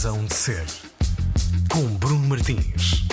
Razão de Ser, com Bruno Martins.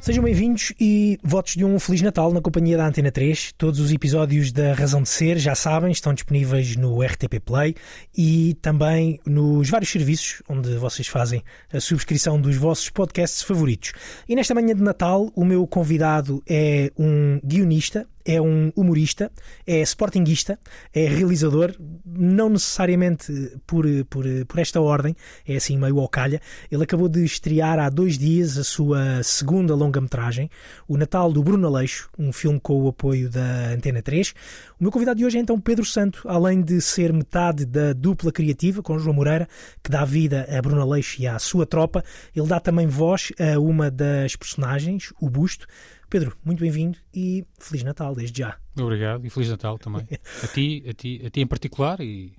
Sejam bem-vindos e votos de um Feliz Natal na companhia da Antena 3. Todos os episódios da Razão de Ser, já sabem, estão disponíveis no RTP Play e também nos vários serviços onde vocês fazem a subscrição dos vossos podcasts favoritos. E nesta manhã de Natal, o meu convidado é um guionista é um humorista, é sportinguista, é realizador, não necessariamente por, por, por esta ordem, é assim meio ao calha. Ele acabou de estrear há dois dias a sua segunda longa-metragem, O Natal do Bruno Aleixo, um filme com o apoio da Antena 3. O meu convidado de hoje é então Pedro Santo, além de ser metade da dupla criativa com João Moreira, que dá vida a Bruno Aleixo e à sua tropa, ele dá também voz a uma das personagens, o Busto, Pedro, muito bem-vindo e Feliz Natal desde já. Obrigado e Feliz Natal também. a ti, a ti, a ti em particular e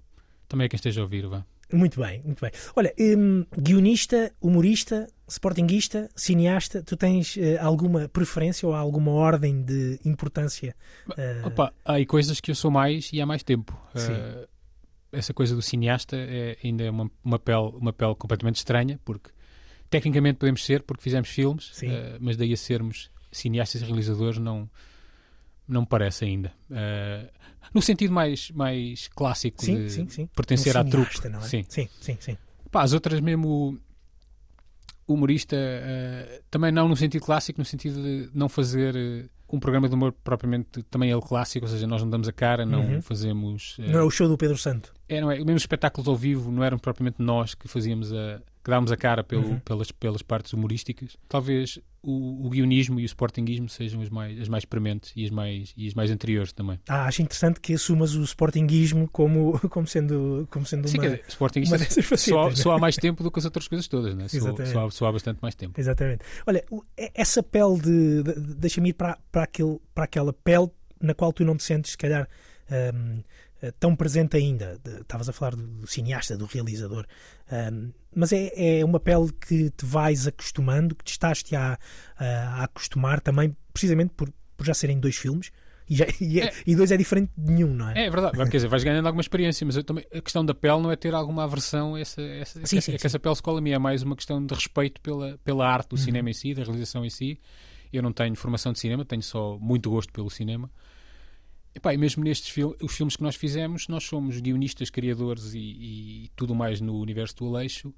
também a quem esteja a ouvir, vá. Muito bem, muito bem. Olha, um, guionista, humorista, sportinguista, cineasta, tu tens uh, alguma preferência ou alguma ordem de importância? Uh... Opa, há coisas que eu sou mais e há mais tempo. Uh, essa coisa do cineasta é ainda é uma, uma, pele, uma pele completamente estranha, porque tecnicamente podemos ser, porque fizemos filmes, mas daí a sermos cineastas e realizadores não não me parece ainda. Uh, no sentido mais, mais clássico sim, de sim, sim. pertencer um à truque. Não é? Sim, sim, sim. sim. Pá, as outras mesmo humorista, uh, também não no sentido clássico, no sentido de não fazer uh, um programa de humor propriamente também ele clássico, ou seja, nós não damos a cara, não uhum. fazemos... não é o show do Pedro Santo. É, não é? Mesmo os espetáculos ao vivo não eram propriamente nós que fazíamos a que dávamos a cara pelo, uhum. pelas, pelas partes humorísticas. Talvez o, o guionismo e o sportinguismo sejam as mais, as mais prementes e as mais, e as mais anteriores também. Ah, acho interessante que assumas o sportinguismo como, como sendo, como sendo Sim, uma, dizer, sportinguista uma facetas, só, né? só, há mais tempo do que as outras coisas todas, né? só, só, há, só há bastante mais tempo. Exatamente. Olha, essa pele de, de deixa-me ir para, para, aquele, para aquela pele na qual tu não te sentes, se calhar, um, tão presente ainda. Estavas a falar do, cineasta, do realizador. Um, mas é, é uma pele que te vais acostumando, que te estás-te a, a, acostumar também, precisamente por, por já serem dois filmes. E, já, e, é, e, dois é diferente de nenhum, não é? É verdade, quer dizer, vais ganhando alguma experiência, mas também, a questão da pele não é ter alguma aversão, essa, essa, sim, é, sim, é que essa pele escola a mim é mais uma questão de respeito pela, pela arte do uhum. cinema em si, da realização em si. Eu não tenho formação de cinema, tenho só muito gosto pelo cinema. E, pá, e mesmo nestes filmes, os filmes que nós fizemos, nós somos guionistas, criadores e, e, tudo mais no universo do Aleixo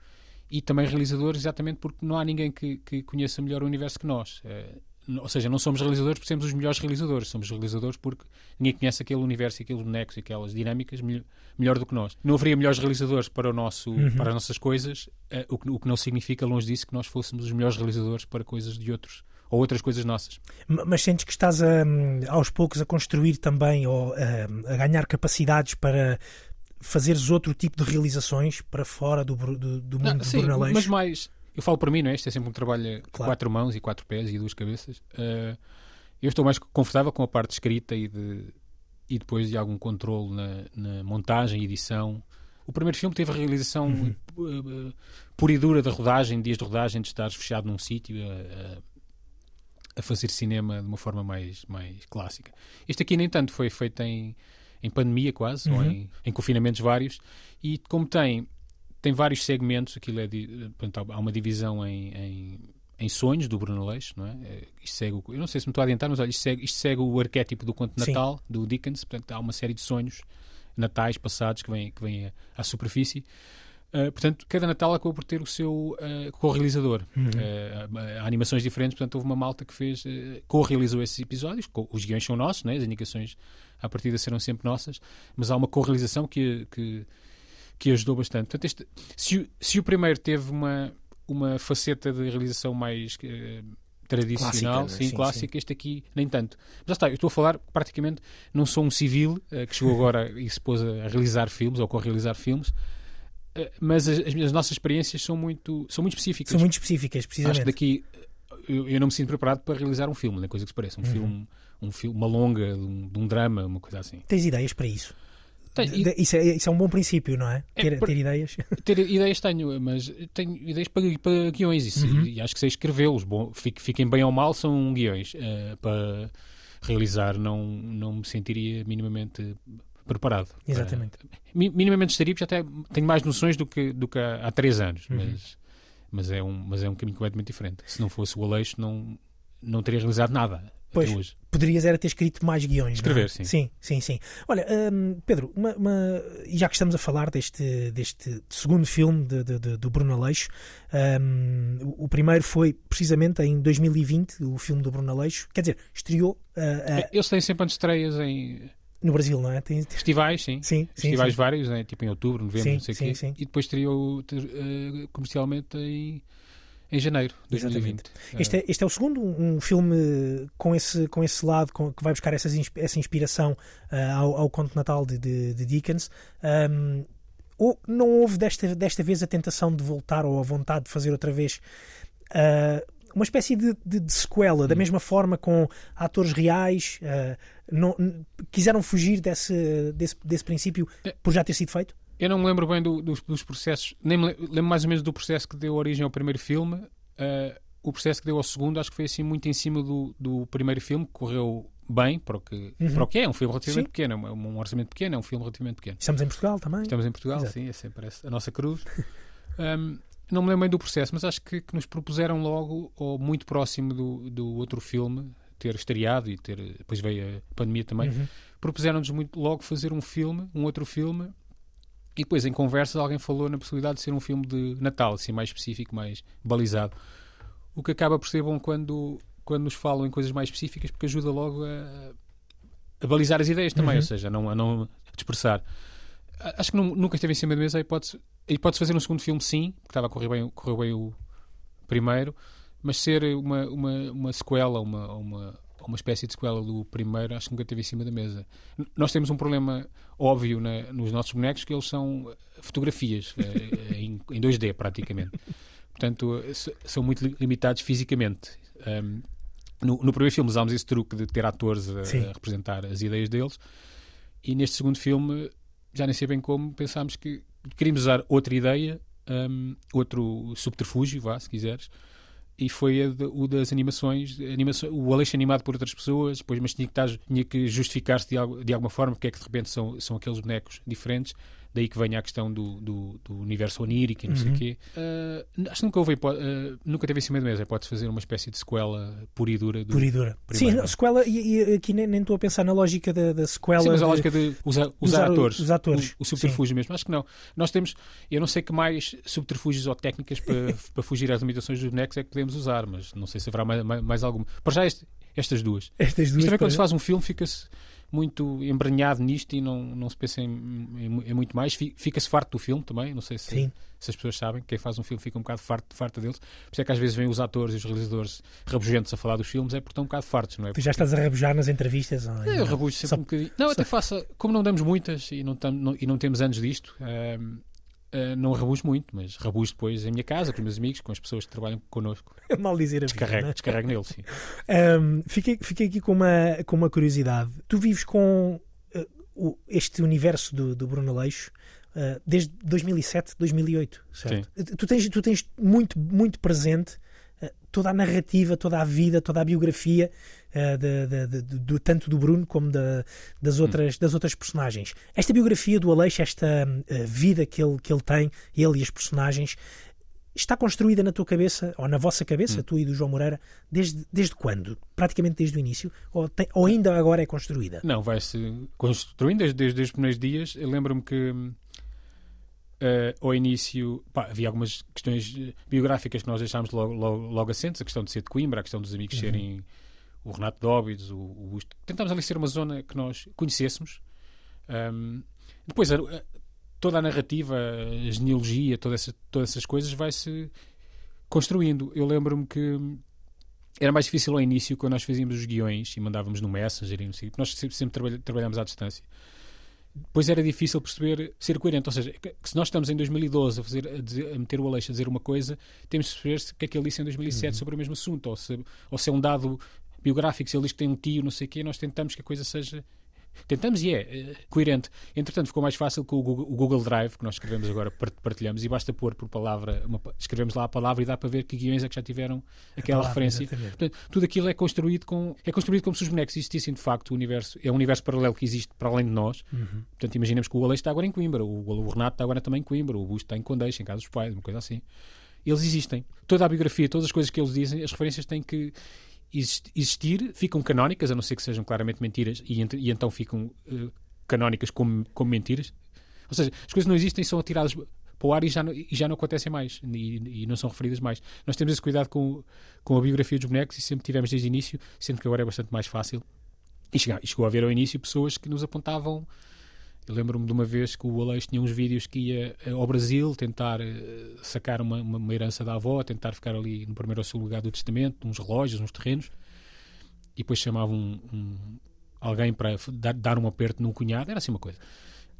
e também realizadores, exatamente porque não há ninguém que, que conheça melhor o universo que nós. É, ou seja, não somos realizadores porque somos os melhores realizadores, somos realizadores porque ninguém conhece aquele universo, aqueles bonecos e aquelas dinâmicas melhor, melhor, do que nós. Não haveria melhores realizadores para, o nosso, uhum. para as nossas coisas, uh, o, que, o que não significa, longe disso, que nós fôssemos os melhores realizadores para coisas de outros ou outras coisas nossas. Mas sentes que estás a, aos poucos a construir também ou a, a ganhar capacidades para fazeres outro tipo de realizações para fora do, do, do mundo não, do sim, Bruno Aleixo? Mas mais, eu falo para mim, não é? Isto é sempre um trabalho com quatro mãos e quatro pés e duas cabeças. Uh, eu estou mais confortável com a parte escrita e, de, e depois de algum controle na, na montagem e edição. O primeiro filme teve a realização uhum. uh, pura e dura da rodagem, dias de rodagem, de estares fechado num sítio. Uh, a fazer cinema de uma forma mais, mais clássica. Este aqui, nem tanto, foi feito em, em pandemia quase, uhum. ou em, em, confinamentos vários, e como tem, tem vários segmentos, aquilo é, portanto, há uma divisão em, em, em sonhos do Bruno Leix, não é? é? Isto segue, eu não sei se me estou a adiantar, mas olha, isto segue, isto segue o arquétipo do conto de Natal, Sim. do Dickens, portanto há uma série de sonhos natais passados que vêm, que vêm à superfície. Uh, portanto, cada Natal acabou por ter o seu uh, co-realizador. Uhum. Uh, animações diferentes, portanto, houve uma malta que fez, uh, co-realizou esses episódios. Co os guiões são nossos, né? as indicações à partida serão sempre nossas, mas há uma co-realização que, que, que, ajudou bastante. Portanto, este, se, se, o primeiro teve uma, uma faceta de realização mais tradicional, clássica, sim, sim, clássica, sim. este aqui nem tanto. Mas já está, eu estou a falar praticamente, não sou um civil que chegou agora e se pôs a realizar filmes ou co-realizar filmes eh, mas as, as, nossas experiências são muito, são muito específicas. São muito específicas, precisamente. Acho que daqui eu, eu, não me sinto preparado para realizar um filme, nem coisa que se pareça. Um uhum. filme, um filme, uma longa, de um, um, drama, uma coisa assim. Tens ideias para isso? Tenho, de, isso, é, isso é um bom princípio, não é? é ter, ter, ideias? Ter ideias tenho, mas tenho ideias para, para guiões isso, uhum. e acho que sei escrevê-los. Fiquem bem ou mal, são guiões. Uh, para realizar, não, não me sentiria minimamente preparado. Exatamente. Para, minimamente estaria, porque já até tenho mais noções do que, do que há, há três anos, Uhum. mas, mas, é um, mas é um caminho completamente diferente. Se não fosse o Aleixo, não, não teria realizado nada Pois. até hoje. Poderias era ter escrito mais guiões. Escrever, não é? sim. Sim, sim, sim. Olha, hum, Pedro, uma, uma- já que estamos a falar deste, deste segundo filme de- de- de- do Bruno Aleixo, hum, o, o primeiro foi precisamente em 2020, o filme do Bruno Aleixo. Quer dizer, estreou ah, ah, Eles têm sempre antestreias em no Brasil, não é? Tem- festivais, sim. sim, sim, festivais sim. vários, né? tipo em outubro, novembro, Sim, não sei o quê. sim. E depois estreou eh, comercialmente em, em janeiro de 2020. Este é, este é o segundo, um um filme com esse, com esse lado, com- que vai buscar essas essa inspiração ah, ao, ao Conto Natal de, de, de Dickens. Ahm, ou não houve desta, desta vez a tentação de voltar ou a vontade de fazer outra vez ah, uma espécie de, de- de sequela, da mesma forma com atores reais? ah, não- quiseram fugir desse, desse, desse princípio por já ter sido feito? Eu não me lembro bem do- dos, dos processos, nem me le- lembro mais ou menos do processo que deu origem ao primeiro filme. Eh, o processo que deu ao segundo, acho que foi assim muito em cima do, do primeiro filme, que correu bem para o que, para o que é. É um filme relativamente Sim. pequeno, é um, um orçamento pequeno, é um filme relativamente pequeno. Estamos em Portugal também. Estamos em Portugal, Exato. sim, é sempre essa- a nossa cruz. Ahm, não me lembro bem do processo, mas acho que, que nos propuseram logo, ou muito próximo do, do outro filme, ter estreado e ter. Depois veio a pandemia também. Uhum. Propuseram-nos muito logo fazer um filme, um outro filme, e depois em conversas alguém falou na possibilidade de ser um filme de Natal, assim, mais específico, mais balizado. O que acaba por ser bom quando, quando nos falam em coisas mais específicas, porque ajuda logo a, a balizar as ideias também, Uhum. ou seja, a não, a não dispersar. Acho que nu- nunca esteve em cima da mesa a hipótese, hipótese de fazer um segundo filme, sim, porque estava a correr bem, correu bem o primeiro, mas ser uma, uma, uma sequela, uma, uma, uma espécie de sequela do primeiro, acho que nunca esteve em cima da mesa. N- Nós temos um problema óbvio na- nos nossos bonecos, que eles são eh, fotografias, eh, em, em 2D praticamente. Portanto, eh, são muito li- limitados fisicamente. Ahm, no, no primeiro filme usámos esse truque de ter atores a, a representar as ideias deles, e neste segundo filme, já nem sei bem como, pensámos que queríamos usar outra ideia, ahm, outro subterfúgio, vá, se quiseres, e foi de- o das animações, animações, o Aleixo animado por outras pessoas, depois, mas tinha que, que justificar-se de, de alguma forma porque é que de repente são, são aqueles bonecos diferentes, daí que venha a questão do, do, do universo onírico e não sei o Uhum. quê. Ah, acho que nunca houve, ah, nunca teve em cima da mesa, pode fazer uma espécie de sequela pura e dura do, Pura e dura. Sim, não é? sequela, e, e aqui nem nem estou a pensar na lógica da, da sequela. Sim, mas a lógica de usar, usar, usar atores. os atores, O, o subterfúgio mesmo. Acho que não. Nós temos, eu não sei que mais subterfúgios ou técnicas para, para fugir às limitações dos bonecos é que podemos usar, mas não sei se haverá mais, mais, mais alguma. Para já este- estas duas. Estas duas também quando se faz um filme fica-se muito embranhado nisto e não, não se pensa em, em- em muito mais. Fi- Fica-se farto do filme também. Não sei se, se as pessoas sabem. Quem faz um filme fica um bocado farto, farto deles. Por isso é que às vezes vêm os atores e os realizadores rabugentos a falar dos filmes, é porque estão um bocado fartos, não é? Tu já estás a rabujar nas entrevistas? ainda É, eu não? rabujo sempre Só- um bocadinho. Não, até faço, como não damos muitas e não, tam- não- e não temos anos disto, ahm, ah, não rabujo muito, mas rabujo depois em minha casa, com os meus amigos, com as pessoas que trabalham connosco. Mal dizer a vida, Descarrego, é? descarrego neles, sim. Ahm, fiquei, fiquei aqui com uma, com uma curiosidade. Tu vives com eh, o- este universo do, do Bruno Aleixo eh, desde 2007, 2008, certo? Tu tens, tu tens muito, muito presente eh, toda a narrativa, toda a vida, toda a biografia eh, de- de- de- de- do, tanto do Bruno como da- das, outras, das outras personagens. Esta biografia do Aleixo, esta eh, vida que ele, que ele tem, ele e as personagens, está construída na tua cabeça, ou na vossa cabeça, tu e do João Moreira, desde, desde quando? Praticamente desde o início? Ou, tem- ou ainda agora é construída? Não, vai-se construindo desde, desde os primeiros dias. Eu lembro-me que eh, ao início pá, havia algumas questões eh, biográficas que nós deixámos logo, logo, logo assentes, a questão de ser de Coimbra, a questão dos amigos serem o Renato Dóbidos, o, o. Tentámos ali ser uma zona que nós conhecêssemos. Ahm, depois, a- a- toda a narrativa, a genealogia, toda essa- todas essas coisas vai-se construindo. Eu lembro-me que era mais difícil ao início quando nós fazíamos os guiões e mandávamos no Messenger e sei, nós sempre, sempre trabalhámos à distância. Depois era difícil perceber, ser coerente. Ou seja, se nós estamos em 2012 a, fazer, a, dizer- a meter o Aleixo a dizer uma coisa, temos de perceber se o que é que ele disse em 2007 sobre o mesmo assunto, ou se, ou se é um dado biográfico, se ele diz que tem um tio, não sei o quê, nós tentamos que a coisa seja tentamos e é uh, coerente. Entretanto, ficou mais fácil com o Google, o Google, Drive, que nós escrevemos agora, partilhamos, e basta pôr por palavra, uma, escrevemos lá a palavra e dá para ver que guiões é que já tiveram aquela palavra, referência. Portanto, tudo aquilo é construído com é construído como se os bonecos existissem de facto. O universo é um universo paralelo que existe para além de nós. Uhum. Portanto, imaginemos que o Aleixo está agora em Coimbra, o, o Renato está agora também em Coimbra, o Busto está em Condeixa, em casa dos pais, uma coisa assim. Eles existem. Toda a biografia, todas as coisas que eles dizem, as referências têm que existir, ficam canónicas, a não ser que sejam claramente mentiras, e, e então ficam uh, canónicas como, como mentiras. Ou seja, as coisas não existem, são atiradas para o ar e já não, e já não acontecem mais e, e, não são referidas mais. Nós temos esse cuidado com, com a biografia dos bonecos e sempre tivemos desde o início, sendo que agora é bastante mais fácil. E chegou, e chegou a haver ao início pessoas que nos apontavam. Lembro-me de uma vez que o Aleixo tinha uns vídeos que ia eh, ao Brasil tentar uh, sacar uma, uma, herança da avó, tentar ficar ali no primeiro ou segundo lugar do testamento, uns relógios, uns terrenos, e depois chamava um, um, alguém para dar, dar um aperto num cunhado, era assim uma coisa.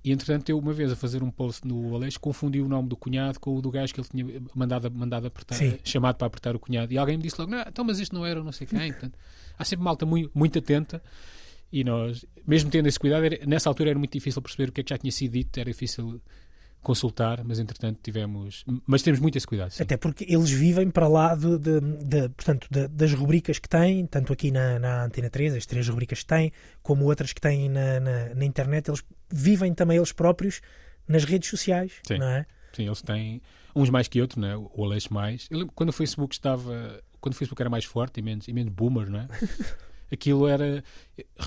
E entretanto, eu uma vez a fazer um post no Aleixo, confundi o nome do cunhado com o do gajo que ele tinha mandado, mandado apertar, Sim. chamado para apertar o cunhado. E alguém me disse logo: não, então, mas isto não era não sei quem. Portanto, há sempre malta muito, muito atenta. E nós, mesmo tendo esse cuidado, era, nessa altura era muito difícil perceber o que é que já tinha sido dito, era difícil consultar, mas entretanto tivemos. Mas temos muito esse cuidado. Sim. Até porque eles vivem para lá de, de, de portanto, de, das rubricas que têm, tanto aqui na, na Antena 3, as três rubricas que têm, como outras que têm na, na, na internet, eles vivem também eles próprios nas redes sociais, sim. não é? Sim, eles têm uns mais que outros, né? o Aleixo mais. Eu lembro, quando o Facebook estava. Quando o Facebook era mais forte e menos, e menos boomer, não é? aquilo era.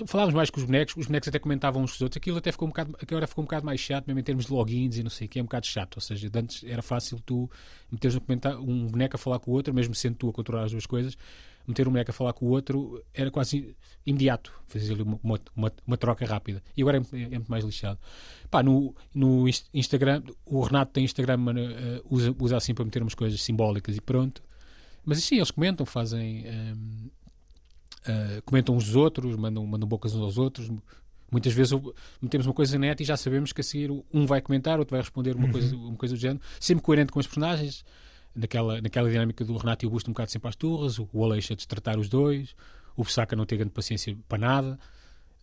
Falávamos mais com os bonecos, os bonecos até comentavam uns com os outros, aquilo até ficou um bocado, agora ficou um bocado mais chato, mesmo em termos de logins e não sei o que, é um bocado chato. Ou seja, antes era fácil tu meteres um, um boneco a falar com o outro, mesmo sendo tu a controlar as duas coisas, meter um boneco a falar com o outro era quase imediato, fazer ali uma, uma, uma, troca rápida. E agora é, é, muito mais lixado. Pá, no, no Instagram, o Renato tem Instagram, uh, usa, usa assim para meter umas coisas simbólicas e pronto. Mas sim, eles comentam, fazem. Ehm, uh, comentam uns dos outros, mandam, mandam bocas uns aos outros. Muitas vezes metemos uma coisa na net e já sabemos que a seguir um vai comentar, outro vai responder uma, uhum. coisa, uma coisa do género, sempre coerente com os personagens, naquela, naquela dinâmica do Renato e o Busto um bocado sempre às turras, o, o Aleixo a destratar os dois, o Bussaca não ter grande paciência para nada.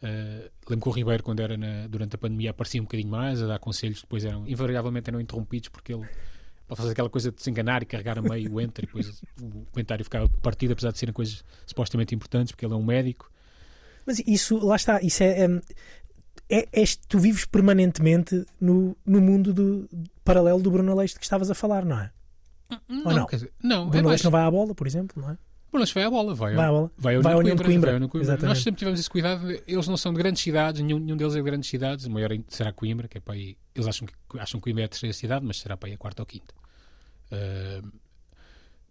Uh, lembro que o Ribeiro, quando era na, durante a pandemia, aparecia um bocadinho mais a dar conselhos, depois eram invariavelmente eram interrompidos porque ele para fazer aquela coisa de se enganar e carregar a meio o enter e depois o comentário ficava partido, apesar de serem coisas supostamente importantes, porque ele é um médico. Mas isso, lá está, isso é. é, é, tu vives permanentemente no, no mundo do, paralelo do Bruno Aleixo que estavas a falar, não é? Não, Ou não? Dizer, não Bruno é Aleixo não vai à bola, por exemplo, não é? Aleixo vai à bola, vai, vai à bola. Vai ao vai de Coimbra. Coimbra. Coimbra. Nós sempre tivemos esse cuidado, eles não são de grandes cidades, nenhum, nenhum deles é de grandes cidades, o maior será Coimbra, que é para aí, eles acham que, acham que Coimbra é a terceira cidade, mas será para aí a quarta ou quinta. Uh,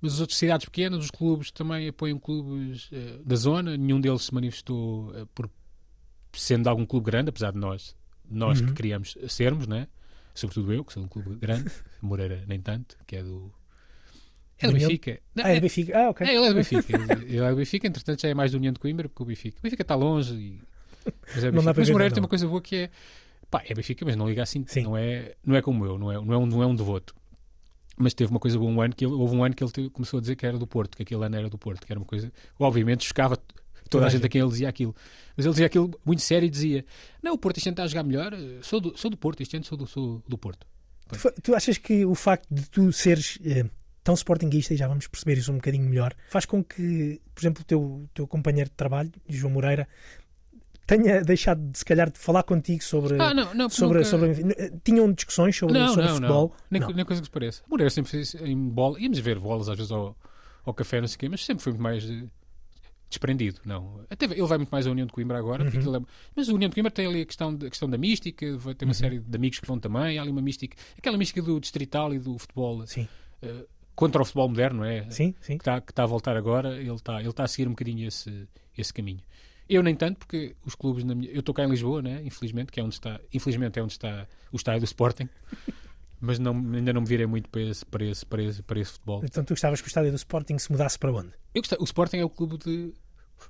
mas as outras cidades pequenas, os clubes também apoiam clubes uh, da zona. Nenhum deles se manifestou uh, por sendo algum clube grande, apesar de nós, nós uhum. que queríamos sermos, né? Sobretudo eu, que sou um clube grande, Moreira nem tanto, que é do. É do Benfica. Ah, é do Benfica. Ah, ok. É, ele é do Benfica. ele é do Benfica, entretanto já é mais do União de Coimbra, porque o Benfica. O Benfica está longe. E... Mas, é Benfica. mas o Moreira tem uma coisa boa que é. Pá, é Benfica, mas não liga assim. Sim. Não, é, não é como eu, não é, não é, um, não é um devoto mas teve uma coisa boa um ano que ele, houve um ano que ele começou a dizer que era do Porto, que aquele ano era do Porto, que era uma coisa, obviamente chocava toda a gente a quem ele dizia aquilo. Mas ele dizia aquilo muito sério e dizia: Não, o Porto este ano está a jogar melhor, sou do, sou do Porto, este ano sou do, sou do Porto. Tu, tu, achas que o facto de tu seres eh, tão sportinguista, e já vamos perceber isso um bocadinho melhor, faz com que, por exemplo, o teu, teu companheiro de trabalho, João Moreira, tenha deixado de se calhar de falar contigo sobre ah, não, não, sobre, nunca... sobre tinham discussões sobre, não, sobre não, futebol não. Nem, nem coisa que se pareça Moreira sempre fez em bola íamos ver bolas às vezes ao, ao café não sei o quê mas sempre foi muito mais eh, desprendido não até ele vai muito mais à União de Coimbra agora uhum. é... mas a União de Coimbra tem ali a questão, a questão da mística ter uma uhum. série de amigos que vão também há ali uma mística aquela mística do distrital e do futebol sim uh, contra o futebol moderno não é sim sim que está está a voltar agora ele está ele está a seguir um bocadinho esse esse caminho eu nem tanto, porque os clubes na minha... Eu estou cá em Lisboa, né? infelizmente, que é onde está. Infelizmente é onde está o estádio do Sporting. mas não, ainda não me virei muito para esse, para, esse, para, esse, para esse futebol. Então tu gostavas que o estádio do Sporting se mudasse para onde? Eu gostava, o Sporting é o clube de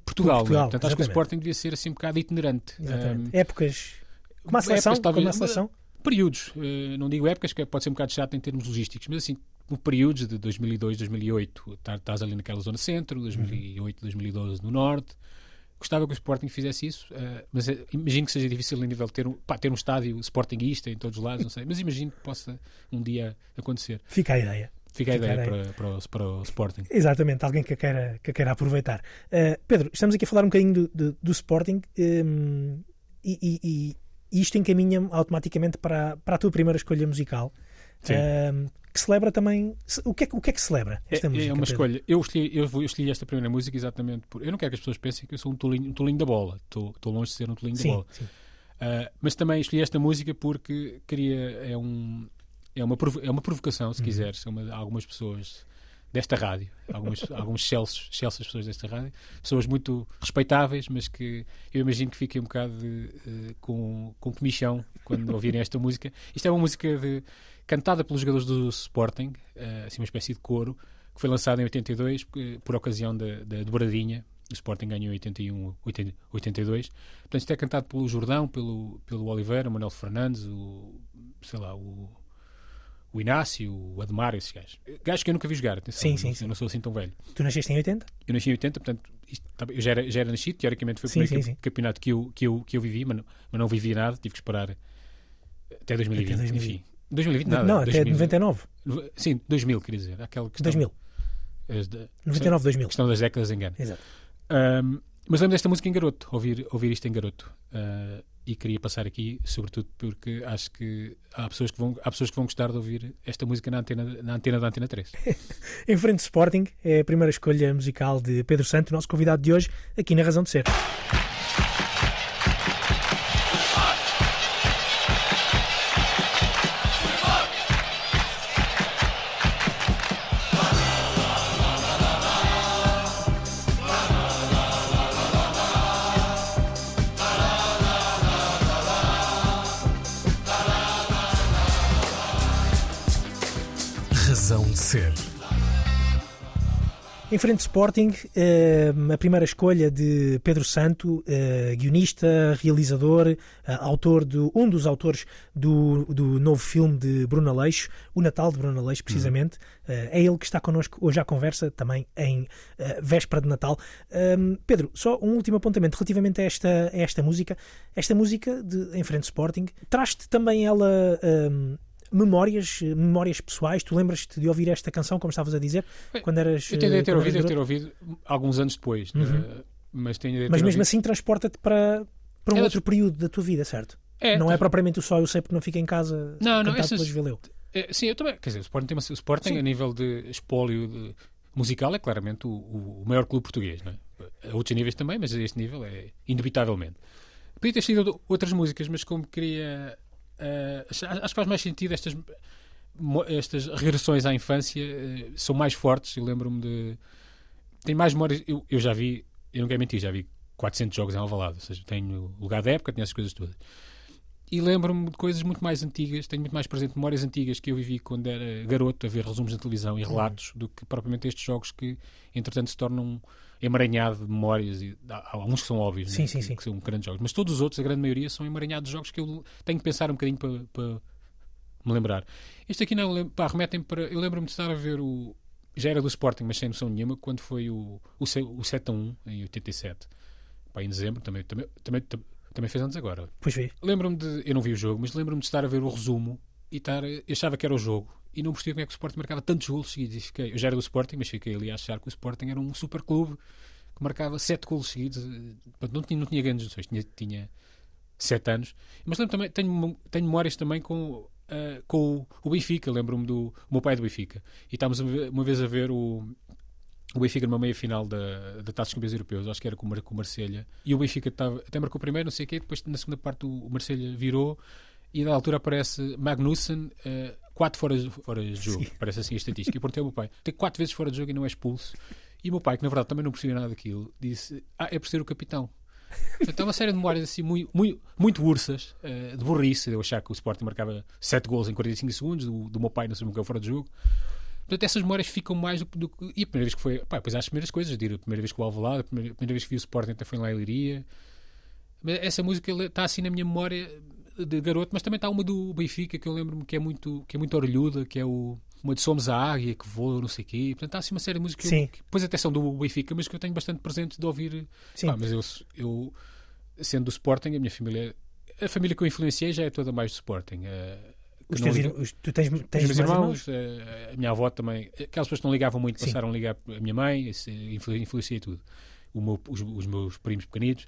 Portugal, Portugal né? portanto acho que o Sporting devia ser assim um bocado itinerante. Um, épocas. Como a seleção? Épocas, talvez, como a seleção? Períodos, uh, não digo épocas, que pode ser um bocado chato em termos logísticos, mas assim, períodos de 2002, 2008, estás ali naquela zona centro, 2008, 2012 no norte, gostava que o Sporting fizesse isso, uh, mas uh, imagino que seja difícil a nível de ter um, pá, ter um estádio Sportingista em todos os lados, não sei, mas imagino que possa um dia acontecer. Fica a ideia. Fica a ideia. Para, para, o, para, o, Sporting. Exatamente, alguém que a queira, que a queira aproveitar. Uh, Pedro, estamos aqui a falar um bocadinho do, do, do Sporting um, e, e, e, isto encaminha-me automaticamente para, para a tua primeira escolha musical. Um, que celebra também. O que é, o que, é que celebra esta é, música? É uma Pedro? escolha. Eu escolhi, eu escolhi esta primeira música exatamente por. Eu não quero que as pessoas pensem que eu sou um tolinho, um tolinho da bola. Estou, longe de ser um tolinho sim, da bola. Sim. Uh, mas também escolhi esta música porque queria. É, um, é, uma, é uma provocação, se uhum. quiseres, a algumas pessoas desta rádio, algumas, alguns celsos, celsos pessoas desta rádio, pessoas muito respeitáveis, mas que eu imagino que fiquem um bocado de, uh, com, com comichão quando ouvirem esta música. Isto é uma música de cantada pelos jogadores do Sporting, uh, assim uma espécie de coro, que foi lançada em 82 por ocasião da, da dobradinha. O Sporting ganhou em 81, 82. Portanto, isto é cantado pelo Jordão, pelo, pelo Oliveira, Manuel Fernandes, o, sei lá, o, o Inácio, o Ademar, esses gajos. Gajos que eu nunca vi jogar, atenção, sim, sim, sim. não sou assim tão velho. Tu nasceste em 80? Eu nasci em 80, portanto, isto, eu já era, já era nascido, teoricamente foi o sim, primeiro sim, campeonato que eu, que, eu, que eu vivi, mas não, mas não vivi nada, tive que esperar até 2020, até 2020. enfim. 2020 nada. Não, até 2000, 99. Sim, 2000, quer dizer. Aquela questão, 2000. De, 99, 2000. Questão das décadas engano. Exato. Um, mas lembro desta música em garoto, ouvir, ouvir isto em garoto. Uh, e queria passar aqui, sobretudo porque acho que há pessoas que vão, há pessoas que vão gostar de ouvir esta música na antena, na antena da Antena 3. em frente Sporting, é a primeira escolha musical de Pedro Santo, nosso convidado de hoje, aqui na Razão de Ser. Em frente Sporting, eh, a primeira escolha de Pedro Santo, eh, guionista, realizador, eh, autor de um dos autores do, do novo filme de Bruno Aleixo, O Natal de Bruno Aleixo, precisamente. Uhum. É ele que está connosco hoje à conversa, também em véspera de Natal. Pedro, só um último apontamento relativamente a esta, a esta música. Esta música de Em Frente Sporting, traz-te também ela memórias, memórias pessoais. Tu lembras-te de ouvir esta canção, como estavas a dizer, quando eras. Eu tenho de ter ouvido, devo ter ouvido alguns anos depois, uhum. uh, mas tenho de Mas mesmo ouvido. assim transporta-te para, para um outro período da tua vida, certo? É, não é propriamente o só, eu sei porque não fica em casa não, não, essas... pelas Vileu. É, sim, eu também. Quer dizer, o Sporting, tem uma, o Sporting a nível de espólio de, musical é claramente o, o, maior clube português, não é? A outros níveis também, mas a este nível é indubitavelmente. Podia ter sido outras músicas, mas como queria Uh, acho que faz mais sentido estas, estas regressões à infância uh, são mais fortes. Eu lembro-me de. Tenho mais memórias. Eu, eu já vi, eu não quero mentir, já vi 400 jogos em Alvalade, ou seja, tenho lugar da época, tenho essas coisas todas. E lembro-me de coisas muito mais antigas, tenho muito mais presente memórias antigas que eu vivi quando era garoto, a ver resumos na televisão e relatos, do que propriamente estes jogos que, entretanto, se tornam emaranhado de memórias. E, há, há uns que são óbvios, sim, né? sim, que, sim. que, são grandes jogos, mas todos os outros, a grande maioria, são emaranhados de jogos que eu tenho que pensar um bocadinho para, para me lembrar. Este aqui não, pá, remetem para. Eu lembro-me de estar a ver o. Já era do Sporting, mas sem noção nenhuma, quando foi o, o, o 7 a 1 em 87, pá, em dezembro, também, também, também, também fez antes agora. Pois vi. Lembro-me de. Eu não vi o jogo, mas lembro-me de estar a ver o resumo e estar. Eu achava que era o jogo e não percebi como é que o Sporting marcava tantos golos seguidos. E fiquei, eu já era do Sporting, mas fiquei ali a achar que o Sporting era um super clube que marcava sete golos seguidos. Eh, não tinha, não tinha grandes noções, tinha, tinha sete anos. Mas lembro também, tenho, tenho memórias também com, uh, com o Benfica. Lembro-me do meu pai do Benfica. E estávamos uma vez a ver o, o Benfica numa meia final da, da Taça dos Campeões Europeus, acho que era com, com o Marselha. E o Benfica estava, até marcou primeiro, não sei o quê. Depois, na segunda parte, o, Marselha virou. E da altura aparece Magnussen, uh, quatro fora, fora de jogo. Sim. Parece assim a estatística. E perguntei ao meu pai: tem quatro vezes fora de jogo e não é expulso. E o meu pai, que na verdade também não percebia nada daquilo, disse: Ah, é por ser o capitão. Então, uma série de memórias assim, muito, muito, muito ursas, uh, de burrice, de eu achar que o Sporting marcava 7 gols em 45 segundos, do, do meu pai não sei o que fora de jogo. Portanto, essas memórias ficam mais do que. E a primeira vez que foi. Pá, depois há as primeiras coisas, digo, a primeira vez que o Alvalade, a primeira, a primeira vez que vi o Sporting até foi em Leiria. Mas essa música está assim na minha memória de garoto, mas também está uma do Benfica que eu lembro-me que é muito, que é muito orelhuda, que é o uma de Somos a Águia que voa, não sei o quê. Portanto, há assim uma série de músicas que, que depois até são do Benfica, mas que eu tenho bastante presente de ouvir. Sim. Pá, mas eu, eu, sendo do Sporting, a minha família, a família que eu influenciei já é toda mais do Sporting. que Os teus liga- os- tu tens, os tens meus mais irmãos, eh, a minha avó também, aquelas pessoas que não ligavam muito Sim. passaram a ligar a minha mãe, influenciei tudo. Meu- os, os meus primos pequenitos.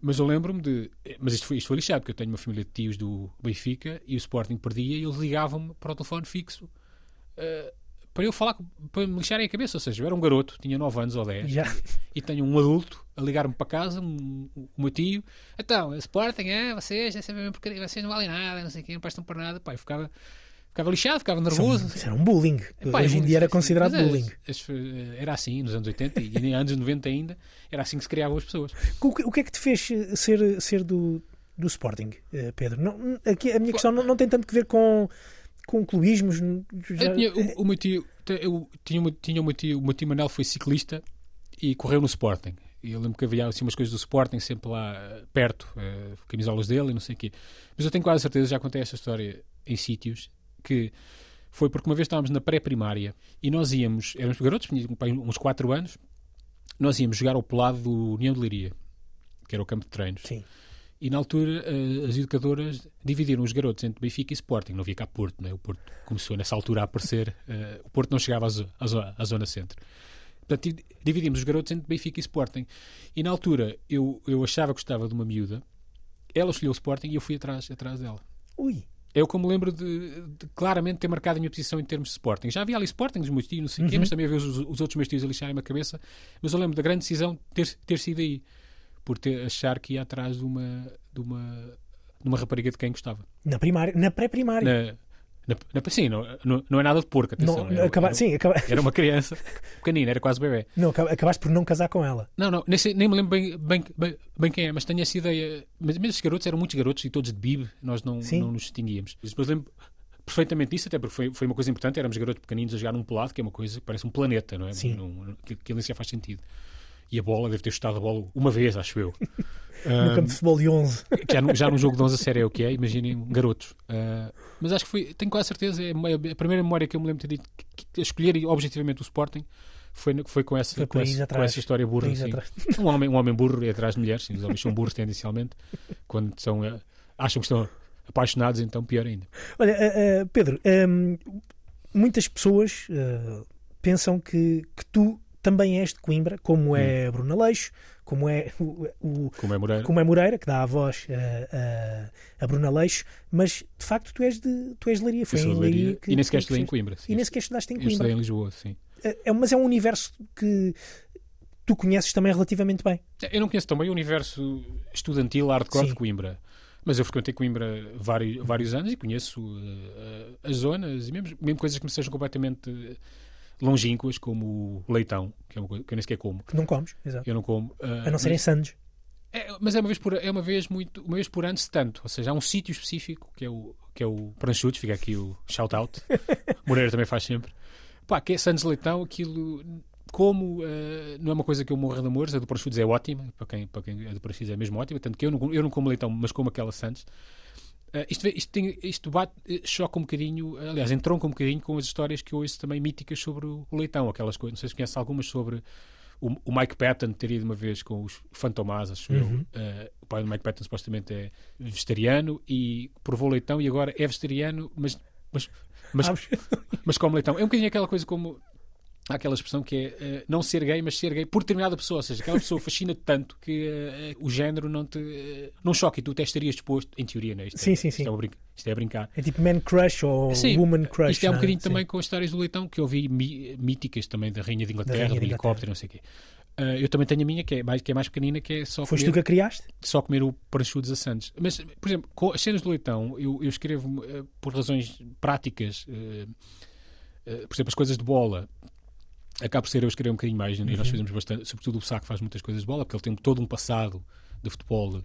Mas eu lembro-me de. Mas isto foi, isto foi lixado, porque eu tenho uma família de tios do Benfica e o Sporting perdia e eles ligavam-me para o telefone fixo eh, para eu falar, para me lixarem a cabeça. Ou seja, eu era um garoto, tinha 9 anos ou 10, Já, e tenho um adulto a ligar-me para casa, um, o meu tio. Então, Sporting, é, vocês, é sempre a mesma porcaria, vocês não valem nada, não sei o quê, não prestam para nada. Pá, eu ficava, ficava lixado, ficava nervoso. isso era um bullying. Pá, Hoje em dia era sim, considerado é, bullying. as- era assim nos anos 80 e nos anos 90 ainda, era assim que se criavam as pessoas. O que, o que é que te fez eh, ser, ser do, do Sporting, eh, Pedro? Não, aqui, a minha questão não, não tem tanto que ver com, com clubismos. já- tinha- o, o meu tio, eu tinha, tinha o meu tio, o meu tio Manel foi ciclista e correu no Sporting. E eu lembro que havia assim umas coisas do Sporting sempre lá eh, perto, eh, camisolas dele e não sei o quê. Mas eu tenho quase certeza, já contei esta história em sítios, que foi porque uma vez estávamos na pré-primária e nós íamos, éramos garotos, uns 4 anos, nós íamos jogar ao pelado do União de Liria, que era o campo de treinos. Sim. E na altura eh, as educadoras dividiram os garotos entre Benfica e Sporting. Não havia cá Porto, né? o Porto começou nessa altura a aparecer. eh, o Porto não chegava à, zo- à zo- à zona centro. Portanto, di- dividimos os garotos entre Benfica e Sporting. E na altura eu, eu achava que gostava de uma miúda, ela escolheu o Sporting e eu fui atrás, atrás dela. Ui, Eu como lembro de, de claramente ter marcado a minha posição em termos de Sporting. Já havia ali Sporting, os meus tios, não sei o quê, mas também havia os, os outros meus tios a lixarem-me a cabeça. Mas eu lembro da grande decisão ter, ter sido aí. Por ter, achar que ia atrás de uma, de uma, de uma rapariga de quem gostava. na primária, na pré-primária. Sim, não, não, não é nada de porco, atenção. Não, era, acaba- era- sim, acaba- era uma criança pequenina, era quase bebê. não, acaba- acabaste por não casar com ela. Não, não, nem, sei- nem me lembro bem, bem, bem, bem quem é, mas tenho essa ideia. Mas mesmo os garotos eram muitos garotos e todos de bib, nós não, Sim. não nos distinguíamos. Mas lembro perfeitamente disso, até porque foi, foi uma coisa importante. Éramos garotos pequeninos a jogar num pelado, que é uma coisa que parece um planeta, não é? Sim. Não, que, que nem sequer faz sentido. E a bola, deve ter chutado a bola uma vez, acho eu. No campo de futebol de 11. que já, num- já num jogo de 11 a sério é o que é, imaginem garotos. Ah, mas acho que foi, tenho quase certeza, é a primeira memória que eu me lembro de ter dito que, que escolher objetivamente o Sporting foi, foi com, essa, Foi com, essa, atrás. com essa história burra. Um, homem, um homem burro é atrás de mulheres, sim, os homens são burros tendencialmente, quando são, ah, acham que estão apaixonados, então pior ainda. Olha, eh, Pedro, ehm, muitas pessoas pensam que, que tu também és de Coimbra, como é a Bruna Leixo, como é o, o- Como é Moreira. como é Moreira, que dá a voz a, a, a Bruna Leixo, mas de facto tu és de, tu és de Leiria. Foi em Leiria Leiria que, e nem sequer que estudei em. Coimbra. sim. E nem sequer estudaste em Eu Coimbra. estudei em Lisboa, sim. É, é- mas é um universo que tu conheces também relativamente bem. Eu não conheço também o universo estudantil hardcore Sim. de Coimbra. Mas eu frequentei Coimbra vários, vários anos e conheço eh, as zonas e mesmo, mesmo coisas que me sejam completamente longínquas, como o leitão, que é uma coisa que eu nem sequer como. Que não comes, exato. Eu não como. eh, A não serem mas, sandes. é, mas é uma vez por é uma vez muito uma vez por ano se tanto. Ou seja, há um sítio específico que é o que é o Pranchutos, fica aqui o shout out. Moreira também faz sempre. Pá, que é Santos Leitão, aquilo como eh, não é uma coisa que eu morro de amores, a do Pranchutos é ótima, para quem, para quem é do Pranchutos é mesmo ótima, tanto que eu não, eu não como leitão, mas como aquela Santos. Eh, isto, isto, tem, isto bate, eh, choca um bocadinho, aliás, entronca um bocadinho com as histórias que ouço também míticas sobre o, o leitão, aquelas coisas, não sei se conhece algumas sobre o, o Mike Patton ter ido uma vez com os Fantomas, acho Uhum. eu. Eh, o pai do Mike Patton supostamente é vegetariano e provou leitão e agora é vegetariano, mas, mas, mas, mas come leitão. É um bocadinho aquela coisa como. Há aquela expressão que é eh, não ser gay, mas ser gay por determinada pessoa. Ou seja, aquela pessoa fascina-te tanto que eh, o género não te eh, não choca e tu até estarias disposto, em teoria, não é? Isto Sim, é, sim, isto sim. é, uma brin- isto é a brincar. É tipo man crush ou Sim, woman crush. Isto é um não bocadinho Sim. também com as histórias do leitão que eu vi mí- míticas também da Rainha de Inglaterra, Rainha do helicóptero, não sei o quê. Eu também tenho a minha, que é mais, que é mais pequenina, que é só Foste tu comer, que a criaste? só comer o pranchudos a Santos. Mas, por exemplo, com as cenas do leitão, eu, eu escrevo por razões práticas, por exemplo, as coisas de bola. Acaba por ser eu escrever um bocadinho mais, e Uhum. nós fazemos bastante, sobretudo o Saco faz muitas coisas de bola, porque ele tem todo um passado de futebol,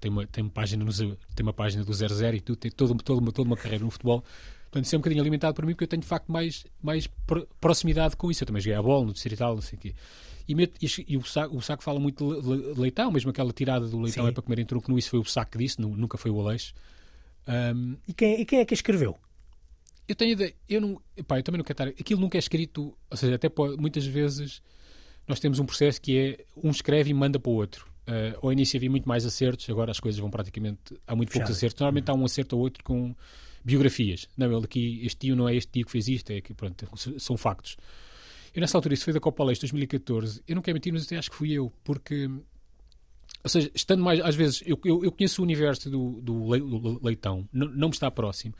tem uma, tem uma, página, no, tem uma página do 00 e tudo, tem toda, toda, uma, toda uma carreira no futebol. Portanto, isso é um bocadinho alimentado por mim, porque eu tenho de facto mais, mais pro- proximidade com isso. Eu também joguei a bola no distrital, não sei o quê. E, e- e o, saco, o Saco fala muito de le- le- leitão, mesmo aquela tirada do leitão Sim. é para comer em truque, não, isso foi o Saco que disse, nu- nunca foi o Aleixo. Ahm, E quem, e quem é que escreveu? Eu tenho ideia, eu não, pá, eu também não quero estar, aquilo nunca é escrito, ou seja, até pode, muitas vezes nós temos um processo que é um escreve e manda para o outro. Uh, ao início havia muito mais acertos, agora as coisas vão praticamente. Há muito poucos acertos. Normalmente há um acerto ou outro com biografias. Não, ele aqui, este tio não é este tio que fez isto, é que, pronto, são factos. Eu nessa altura, isso foi da Copa Leste 2014, eu não quero mentir, mas até acho que fui eu, porque ou seja, estando mais, às vezes, eu, eu, eu conheço o universo do, do, leitão, não, não me está próximo.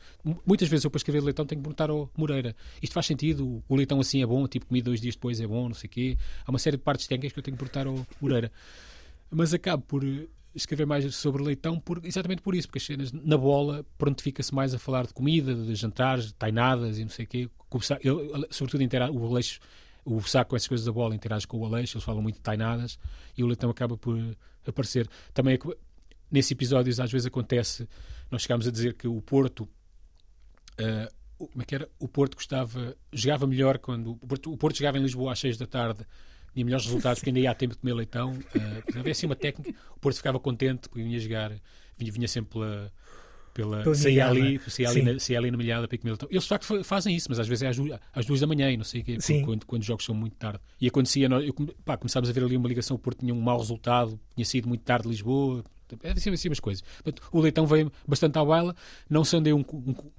Muitas vezes eu, para escrever leitão, tenho que perguntar ao Moreira: isto faz sentido? O leitão assim é bom? Tipo, comida dois dias depois é bom? Não sei o quê. Há uma série de partes técnicas que eu tenho que perguntar ao Moreira. Mas acabo por escrever mais sobre leitão por, exatamente por isso, porque as cenas na bola prontifica-se mais a falar de comida, de jantares, de tainadas e não sei o quê. Sobretudo, o Aleixo, o saco essas coisas da bola interage com o Aleixo, eles falam muito de tainadas e o leitão acaba por aparecer. Também é nesse episódio às vezes acontece, nós chegámos a dizer que o Porto, uh, como é que era? O Porto gostava, jogava melhor quando o Porto, o Porto jogava em Lisboa às 6 da tarde tinha melhores resultados porque ainda ia há tempo de comer leitão. Uh, havia assim uma técnica, o Porto ficava contente porque vinha jogar, vinha, vinha sempre pela. Pela, saía ali, saía ali, na, saía ali na milhada para comer leitão. Eles de facto fazem isso, mas às vezes é às, às duas da manhã e não sei o quê, quando, quando os jogos são muito tarde. E acontecia, nós, eu, pá, começámos a ver ali uma ligação, o Porto tinha um mau resultado, tinha saído muito tarde de Lisboa, é assim, assim umas coisas. O Leitão veio bastante à baila, não sendo eu um,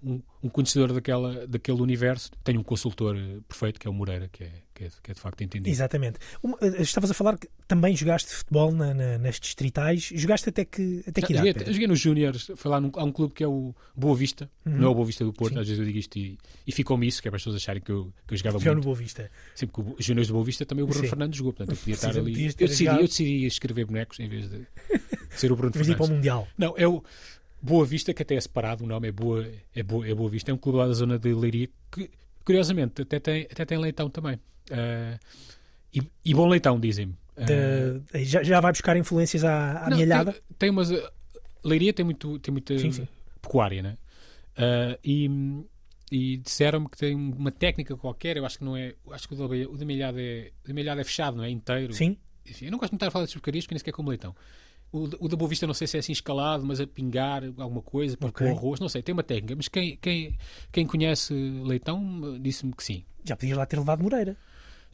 um, um, conhecedor daquela, daquele universo, tenho um consultor eh, perfeito que é o Moreira, que é, que é, que é de facto entendido. Exatamente. Uma, eh, estavas a falar que também jogaste futebol na, na, nas distritais, jogaste até que, até que idade? Joguei, joguei nos Júniores, foi lá num, há um clube que é o Boa Vista, uhum. não é o Boa Vista do Porto, Sim. às vezes eu digo isto e, e ficou-me isso, que é para as pessoas acharem que eu, que eu jogava Já muito. no Boa Vista. Sempre que os Júniores do Boa Vista também o Bruno Sim. Fernandes jogou, portanto eu podia estar ali. Eu decidi, eu decidi escrever bonecos em vez de ser o Bruno Fernandes. para o Mundial. Não, é o Boa Vista, que até é separado, o nome é Boa, é Boa, é Boa Vista, é um clube lá da zona de Leiria, que curiosamente até tem, até tem leitão também. Uh, e, e, bom leitão, dizem-me. Uh, já, já vai buscar influências à, à não, milhada? Tem, tem umas. Leiria tem, muito, tem muita sim, sim. pecuária, né? Uh, e, e disseram-me que tem uma técnica qualquer, eu acho que não é. Acho que o da, o da milhada é, o da milhada é fechado, não é? Inteiro. Sim. Enfim, eu não gosto de estar a falar de porcarias porque nem sequer como leitão. O, o da Boa Vista não sei se é assim escalado, mas a pingar alguma coisa para okay. o arroz, não sei, tem uma técnica. Mas quem, quem, quem conhece Leitão disse-me que sim. Já podias lá ter levado Moreira.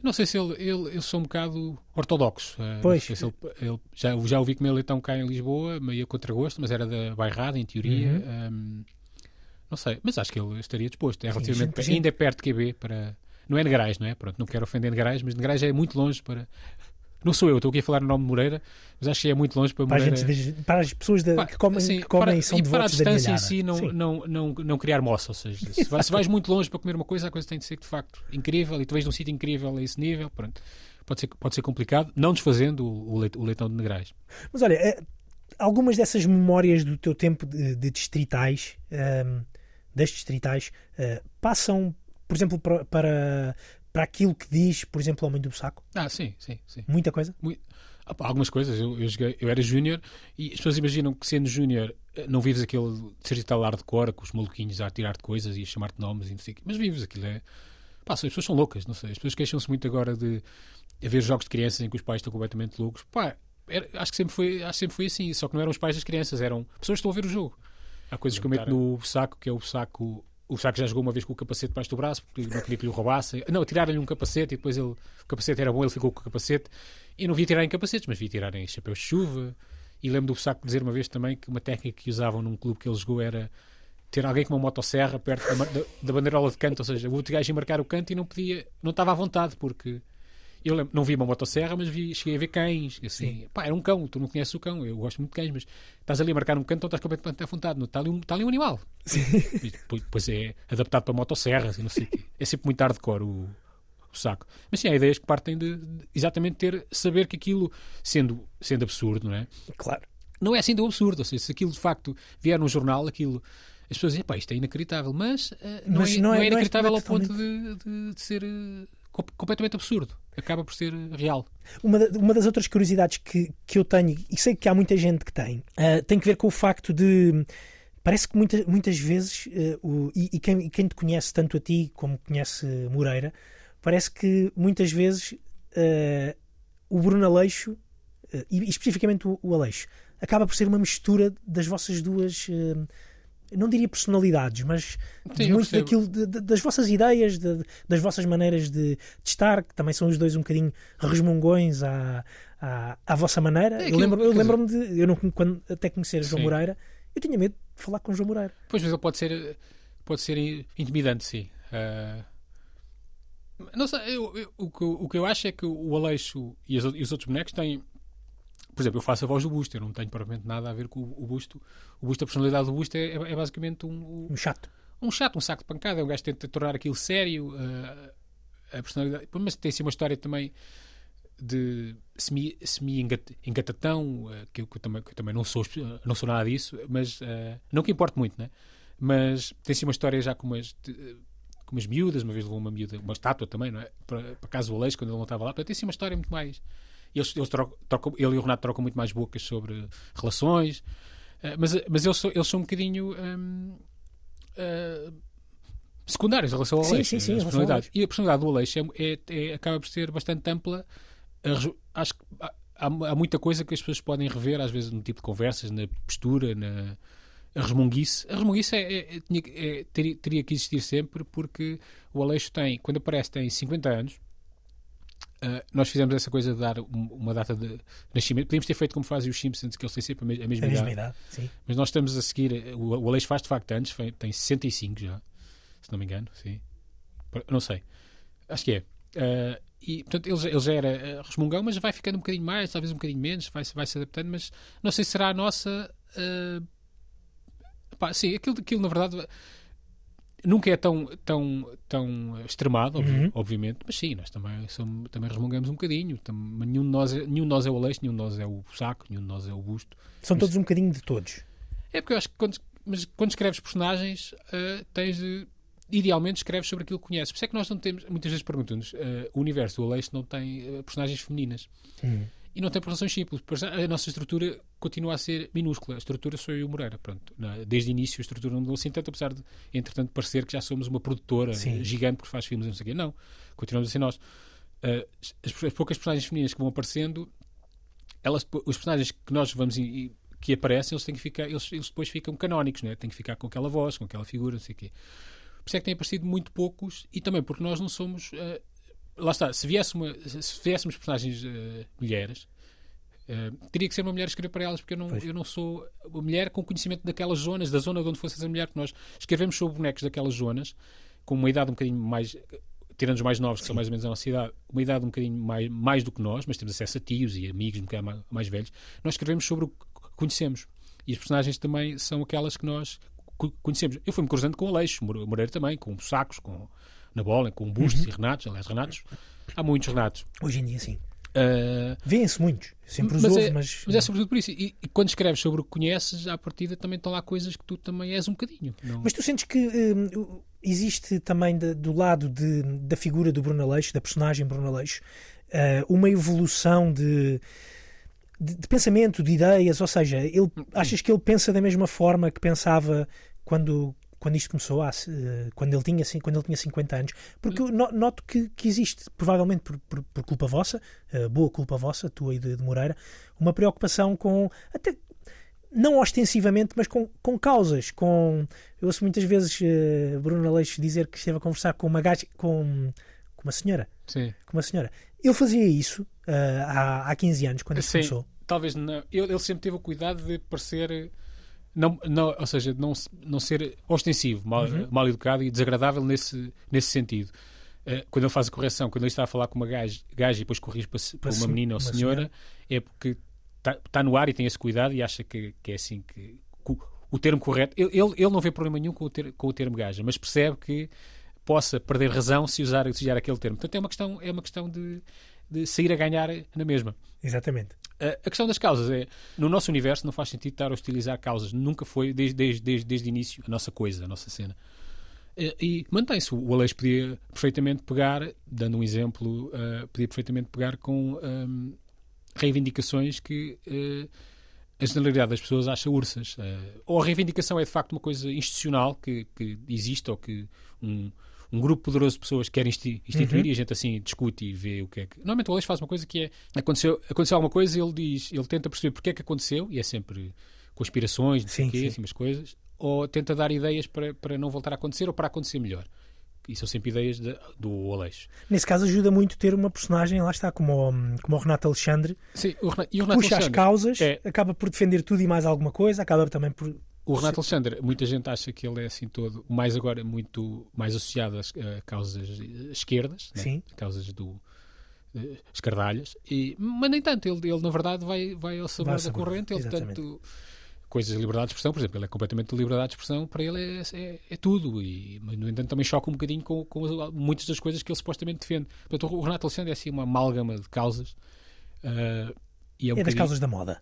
Não sei se ele, ele eu sou um bocado ortodoxo. Eh, pois. Se ele, ele, já, já ouvi comer leitão cá em Lisboa, meio a contragosto, mas era da bairrada, em teoria. Uhum. Um, não sei, mas acho que ele estaria disposto. É relativamente, sim, ainda é perto de QB para. Não é Negrais, não é? Pronto, não quero ofender Negrais, mas Negrais é muito longe para, não sou eu, estou aqui a falar no nome de Moreira, mas acho que é muito longe para Moreira. Para, gente, para as pessoas de, que comem, sim, que comem para, são e para a distância em si não, não, não, não, criar moça. Ou seja, se vais, se vais, muito longe para comer uma coisa, a coisa tem de ser de facto incrível e tu vês num sítio incrível a esse nível, pronto. Pode ser, pode ser complicado, não desfazendo o, o leitão de Negrais. Mas olha, eh, algumas dessas memórias do teu tempo de, de distritais, um, ehm, das distritais, uh, passam, por exemplo, para, para para aquilo que diz, por exemplo, o Homem do Saco? Ah, sim, sim. sim. Muita coisa? Muito... Algumas coisas. Eu, eu, joguei, eu era júnior e as pessoas imaginam que sendo júnior eh, não vives aquele de cor com os maluquinhos a tirar-te coisas e a chamar-te nomes e não sei o quê. Mas vives aquilo. É... Pá, as pessoas são loucas, não sei. As pessoas queixam-se muito agora de haver jogos de crianças em que os pais estão completamente loucos. Pá, era, acho, que sempre foi, acho que sempre foi assim. Só que não eram os pais das crianças, eram pessoas que estão a ver o jogo. Há coisas que eu meto no saco, que é o saco o Saco já jogou uma vez com o capacete debaixo do braço porque não queria que lhe roubassem. Não, tiraram-lhe um capacete e depois ele, o capacete era bom, ele ficou com o capacete. E não via tirar em capacetes, mas via tirar em chapéus de chuva. E lembro do Saco dizer uma vez também que uma técnica que usavam num clube que ele jogou era ter alguém com uma motosserra perto da, da, da bandeirola de canto, ou seja, o outro gajo ia marcar o canto e não podia, não estava à vontade porque eu lembro, não vi uma motosserra, mas vi, cheguei a ver cães. Assim, pá, era um cão, tu não conheces o cão, eu gosto muito de cães, mas estás ali a marcar um canto, então estás completamente vontade. Está ali um, está ali um animal. Sim. Depois é adaptado para motosserras e não sei É sempre muito hardcore o, o saco. Mas sim, há ideias que partem de, de, exatamente ter, saber que aquilo, sendo, sendo absurdo, não é? Claro. Não é assim tão absurdo. Ou seja, se aquilo de facto vier num jornal, aquilo as pessoas dizem, pá, isto é inacreditável, mas, uh, não, mas é, não, é, não, é, inacreditável não é ao ponto de, de, de ser uh, completamente absurdo. Acaba por ser real. Uma, uma das outras curiosidades que, que eu tenho, e sei que há muita gente que tem, uh, tem que ver com o facto de. Parece que muita, muitas vezes, uh, o, e, e, quem, quem, te conhece, tanto a ti como conhece Moreira, parece que muitas vezes uh, o Bruno Aleixo, e especificamente o, o, Aleixo, acaba por ser uma mistura das vossas duas não diria personalidades, mas Sim, muito daquilo, de- de- das vossas ideias, de- das vossas maneiras de, estar, que também são os dois um bocadinho resmungões à, à, à vossa maneira. É eu aquilo- lembro- eu quer lembro-me de, eu não, quando até conhecer João Sim. Moreira, eu tinha medo de falar com João Moreira. Pois, mas ele pode ser, pode ser intimidante, sim. Ah, não sei, eu- eu- o, que, eu- o que eu acho é que o Aleixo e, ou- e os outros bonecos têm. Por exemplo, eu faço a voz do Busto, eu não tenho propriamente nada a ver com o, o Busto. O Busto, a personalidade do Busto é, é basicamente um, Um chato. um chato, um saco de pancada. É um gajo que tenta tornar aquilo sério. ah, a personalidade. Mas tem assim uma história também de semi- semi-engatatão, ah, que, eu, que eu também, que eu também não, sou, não sou nada disso, mas ah, não que importe muito, né? Mas tem assim uma história já com umas, de- com umas miúdas, uma vez levou uma miúda, uma estátua também, não é? Para, para casa do Aleixo, quando ele não estava lá. Portanto, tem assim uma história muito mais. Eles, eles trocam, trocam- ele e o Renato trocam muito mais bocas sobre relações, ah, mas, mas eles, são, eles são um bocadinho. hum, ah, secundários em relação ao Sim, Aleixo, sim, sim, ao personalidades. E a personalidade do Aleixo é, é- é- acaba por ser bastante ampla. Acho que há, há muita coisa que as pessoas podem rever, às vezes, no tipo de conversas, na postura, na a resmunguice. A resmunguice é, é- é- teria, teria que existir sempre, porque o Aleixo tem, quando aparece, tem 50 anos. Ah, nós fizemos essa coisa de dar um- uma data de nascimento. Podíamos ter feito como fazem os Simpsons, que eles têm sempre a, mes- a mesma A idade. mesma idade. Mas nós estamos a seguir. O, o Aleixo faz de facto antes, tem 65 já, se não me engano. Sim. Não sei. Acho que é. Ah, e portanto ele, já- ele já era ah, resmungão, mas vai ficando um bocadinho mais, talvez um bocadinho menos, vai, vai se adaptando. Mas não sei se será a nossa. ah, pá, sim, aquilo, aquilo na verdade. Nunca é tão, tão, tão extremado, Uhum. obviamente, mas sim, nós também, somos, também resmungamos um bocadinho. Tam- nenhum, de nós é, nenhum de nós é o Aleixo, nenhum de nós é o Saco, nenhum de nós é o Busto. São Mas- todos um bocadinho de todos. É porque eu acho que quando, mas quando escreves personagens, ah, tens de. Idealmente escreves sobre aquilo que conheces. Por isso é que nós não temos. Muitas vezes perguntamos: ah, o universo do Aleixo não tem ah, personagens femininas. Hum. E não tem por razões simples. A nossa estrutura continua a ser minúscula. A estrutura sou eu e o Moreira. Pronto. Na- Desde o início a estrutura não mudou assim tanto, apesar de, entretanto, parecer que já somos uma produtora Sim. gigante que faz filmes e não sei o quê. Não. Continuamos a ser nós. Ah, as, as poucas personagens femininas que vão aparecendo, elas, os personagens que nós vamos e- que aparecem, eles têm que ficar, eles, eles depois ficam canónicos, né? têm que ficar com aquela voz, com aquela figura, não sei o quê. Por isso é que têm aparecido muito poucos e também porque nós não somos. ah, lá está, se, viesse uma, se viéssemos personagens ah, mulheres, ah, teria que ser uma mulher a escrever para elas, porque eu não, Pois. eu não sou uma mulher com conhecimento daquelas zonas, da zona de onde fosse essa mulher, que nós escrevemos sobre bonecos daquelas zonas, com uma idade um bocadinho mais. Tirando os mais novos, que são mais ou menos a nossa idade, uma idade um bocadinho mais, mais do que nós, mas temos acesso a tios e amigos um bocadinho mais, mais velhos. Nós escrevemos sobre o que conhecemos. E as personagens também são aquelas que nós co- conhecemos. Eu fui-me cruzando com Aleixo, More- Moreira também, com Sacos, com na bola, com Bustos e Renatos. Aliás, Renatos, há muitos Renatos. Hoje em dia, sim. Ah, Vêem-se muitos. Sempre os mas, houve, é, mas. mas é sobretudo por isso. E, e quando escreves sobre o que conheces, à partida também estão lá coisas que tu também és um bocadinho. Não... Mas tu sentes que hum, existe também da- do lado de- da figura do Bruno Aleixo, da personagem Bruno Aleixo, eh, uma evolução de, de, de pensamento, de ideias? Ou seja, ele, achas que ele pensa da mesma forma que pensava quando, quando isto começou, há, eh, quando, ele tinha, quando ele tinha 50 anos? Porque eu no- noto que, que existe, provavelmente por, por- por culpa vossa, eh, boa culpa vossa, tua e de, de Moreira, uma preocupação com. Até, não ostensivamente, mas com, com causas, com eu ouço muitas vezes eh, Bruno Aleixo dizer que esteve a conversar com uma gaja, com, com uma senhora, Sim. com uma senhora. Ele fazia isso eh, há, há 15 anos, quando isto Sim. começou. Talvez não. Ele, ele sempre teve o cuidado de parecer. Não, não, ou seja, não, não ser ostensivo, mal, Uhum. mal educado e desagradável nesse, nesse sentido. Eh, quando ele faz a correção, quando ele está a falar com uma gaja, gaja e depois corrige para, para uma menina ou uma senhora, é porque está, está no ar e tem esse cuidado e acha que, que é assim que. que o- o termo correto. Ele, ele, ele não vê problema nenhum com o, ter, com o termo gaja, mas percebe que possa perder razão se usar, se usar aquele termo. Portanto, é uma questão, é uma questão de, de sair a ganhar na mesma. Exatamente. Uh, a questão das causas é, no nosso universo não faz sentido estar a hostilizar causas. Nunca foi, desde, desde, desde, desde o início, a nossa coisa, a nossa cena. Uh, e mantém-se. O Aleixo podia perfeitamente pegar, dando um exemplo, uh, podia perfeitamente pegar com um, reivindicações que uh, a generalidade das pessoas acha ursas. Uh, ou a reivindicação é de facto uma coisa institucional que, que existe ou que um, um grupo poderoso de pessoas quer insti- instituir Uhum. e a gente assim discute e vê o que é que. Normalmente o Aleixo faz uma coisa que é aconteceu, aconteceu alguma coisa ele diz, ele tenta perceber porque é que aconteceu e é sempre conspirações, não sei Sim, o quê, sim. assim, umas coisas. ou tenta dar ideias para, para não voltar a acontecer ou para acontecer melhor. E são sempre ideias de, do Aleixo. Nesse caso ajuda muito ter uma personagem, lá está, como o, como o Renato Alexandre, Sim, o Renato, e o Renato puxa as Alexandre, causas, é. acaba por defender tudo e mais alguma coisa, acaba também por. O Renato Alexandre, muita gente acha que ele é assim todo, mais agora muito mais associado às a causas esquerdas, né? Sim. causas do eh, escardalhas, e, mas nem tanto, ele, ele na verdade vai, vai ao sabor da corrente, ele exatamente. tanto coisas de liberdade de expressão, por exemplo, ele é completamente de liberdade de expressão, para ele é, é, é tudo, e mas, no entanto também choca um bocadinho com, com as- muitas das coisas que ele supostamente defende. Portanto, o Renato Alexandre é assim uma amálgama de causas, ah, e é um É das causas da moda.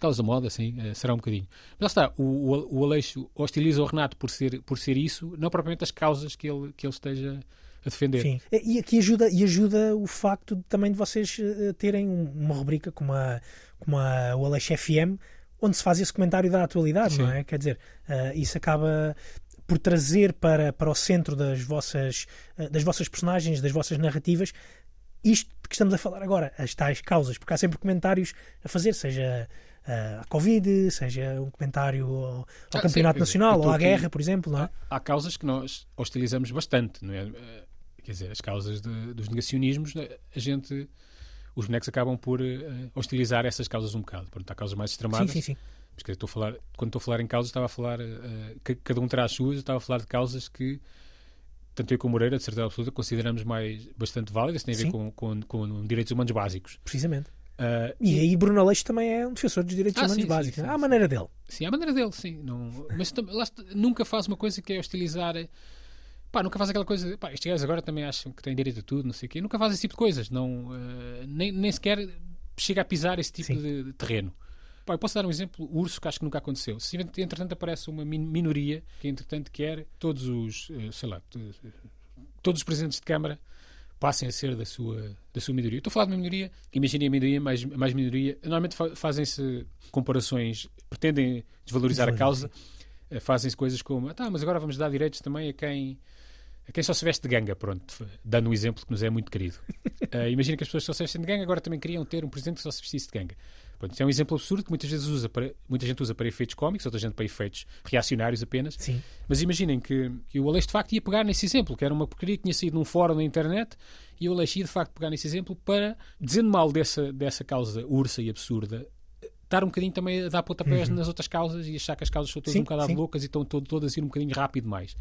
Causa moda, sim, eh, será um bocadinho. Mas lá está, o, o, Aleixo hostiliza o Renato por ser, por ser isso, não propriamente as causas que ele, que ele esteja a defender. Sim. E aqui ajuda, e ajuda o facto de- também de vocês eh, terem um- uma rubrica como a, como a o Aleixo FM, onde se faz esse comentário da atualidade, não Sim. é? Quer dizer, eh, isso acaba por trazer para, para o centro das vossas, das vossas personagens, das vossas narrativas, isto que estamos a falar agora, as tais causas, porque há sempre comentários a fazer, seja eh, à Covid, seja um comentário ao, ao Ah, Campeonato sim, Nacional ou à guerra, por exemplo, não é? Há causas que nós hostilizamos bastante, não é? Eh, Quer dizer, as causas de- dos negacionismos, né, a gente. Os bonecos acabam por eh, hostilizar essas causas um bocado. Portanto, há causas mais Sim, extremadas. sim, sim. Mas, quer dizer, estou a falar, quando estou a falar em causas, estava a falar. eh, que cada um terá as suas, eu estava a falar de causas que. Tanto eu como Moreira, de certeza absoluta, consideramos mais bastante válidas, tem a ver Sim. com, com, com direitos humanos básicos. Precisamente. Ah, E aí Bruno Aleixo também é um defensor dos direitos Ah, humanos sim, básicos. sim, à sim. maneira dele. Sim, à maneira dele, sim. Não, mas lá nunca faz uma coisa que é hostilizar. Pá, nunca faz aquela coisa. Pá, estes gajos agora também acham que têm direito a tudo, não sei o quê. Nunca faz esse tipo de coisas. Não, eh, nem, nem sequer chega a pisar esse tipo de, de terreno. Pá, eu posso dar um exemplo, o urso, que acho que nunca aconteceu. Se entretanto aparece uma min- minoria que entretanto quer todos os, eh, sei lá, to- todos os presidentes de Câmara passem a ser da sua, da sua minoria. Estou a falar de uma minoria, imaginem a minoria mais, mais minoria. Normalmente fa- fazem-se comparações, pretendem desvalorizar a causa, eh, fazem-se coisas como, ah, tá, mas agora vamos dar direitos também a quem, a quem só se veste de ganga, pronto, dando um exemplo que nos é muito querido. Imagina que as pessoas só se vestem de ganga, agora também queriam ter um presidente que só se vestisse de ganga. Pronto, isso é um exemplo absurdo que muitas vezes usa para, muita gente usa para efeitos cómicos, outra gente para efeitos reacionários apenas. Sim. Mas imaginem que, que o Aleixo de facto ia pegar nesse exemplo, que era uma porcaria que tinha saído num fórum na internet, e o Aleixo ia de facto pegar nesse exemplo para, dizendo mal dessa, dessa causa ursa e absurda, estar um bocadinho também a dar pontapés nas outras causas e achar que as causas são todas Sim, um bocado sim. loucas e estão to- todas a ir um bocadinho rápido mais.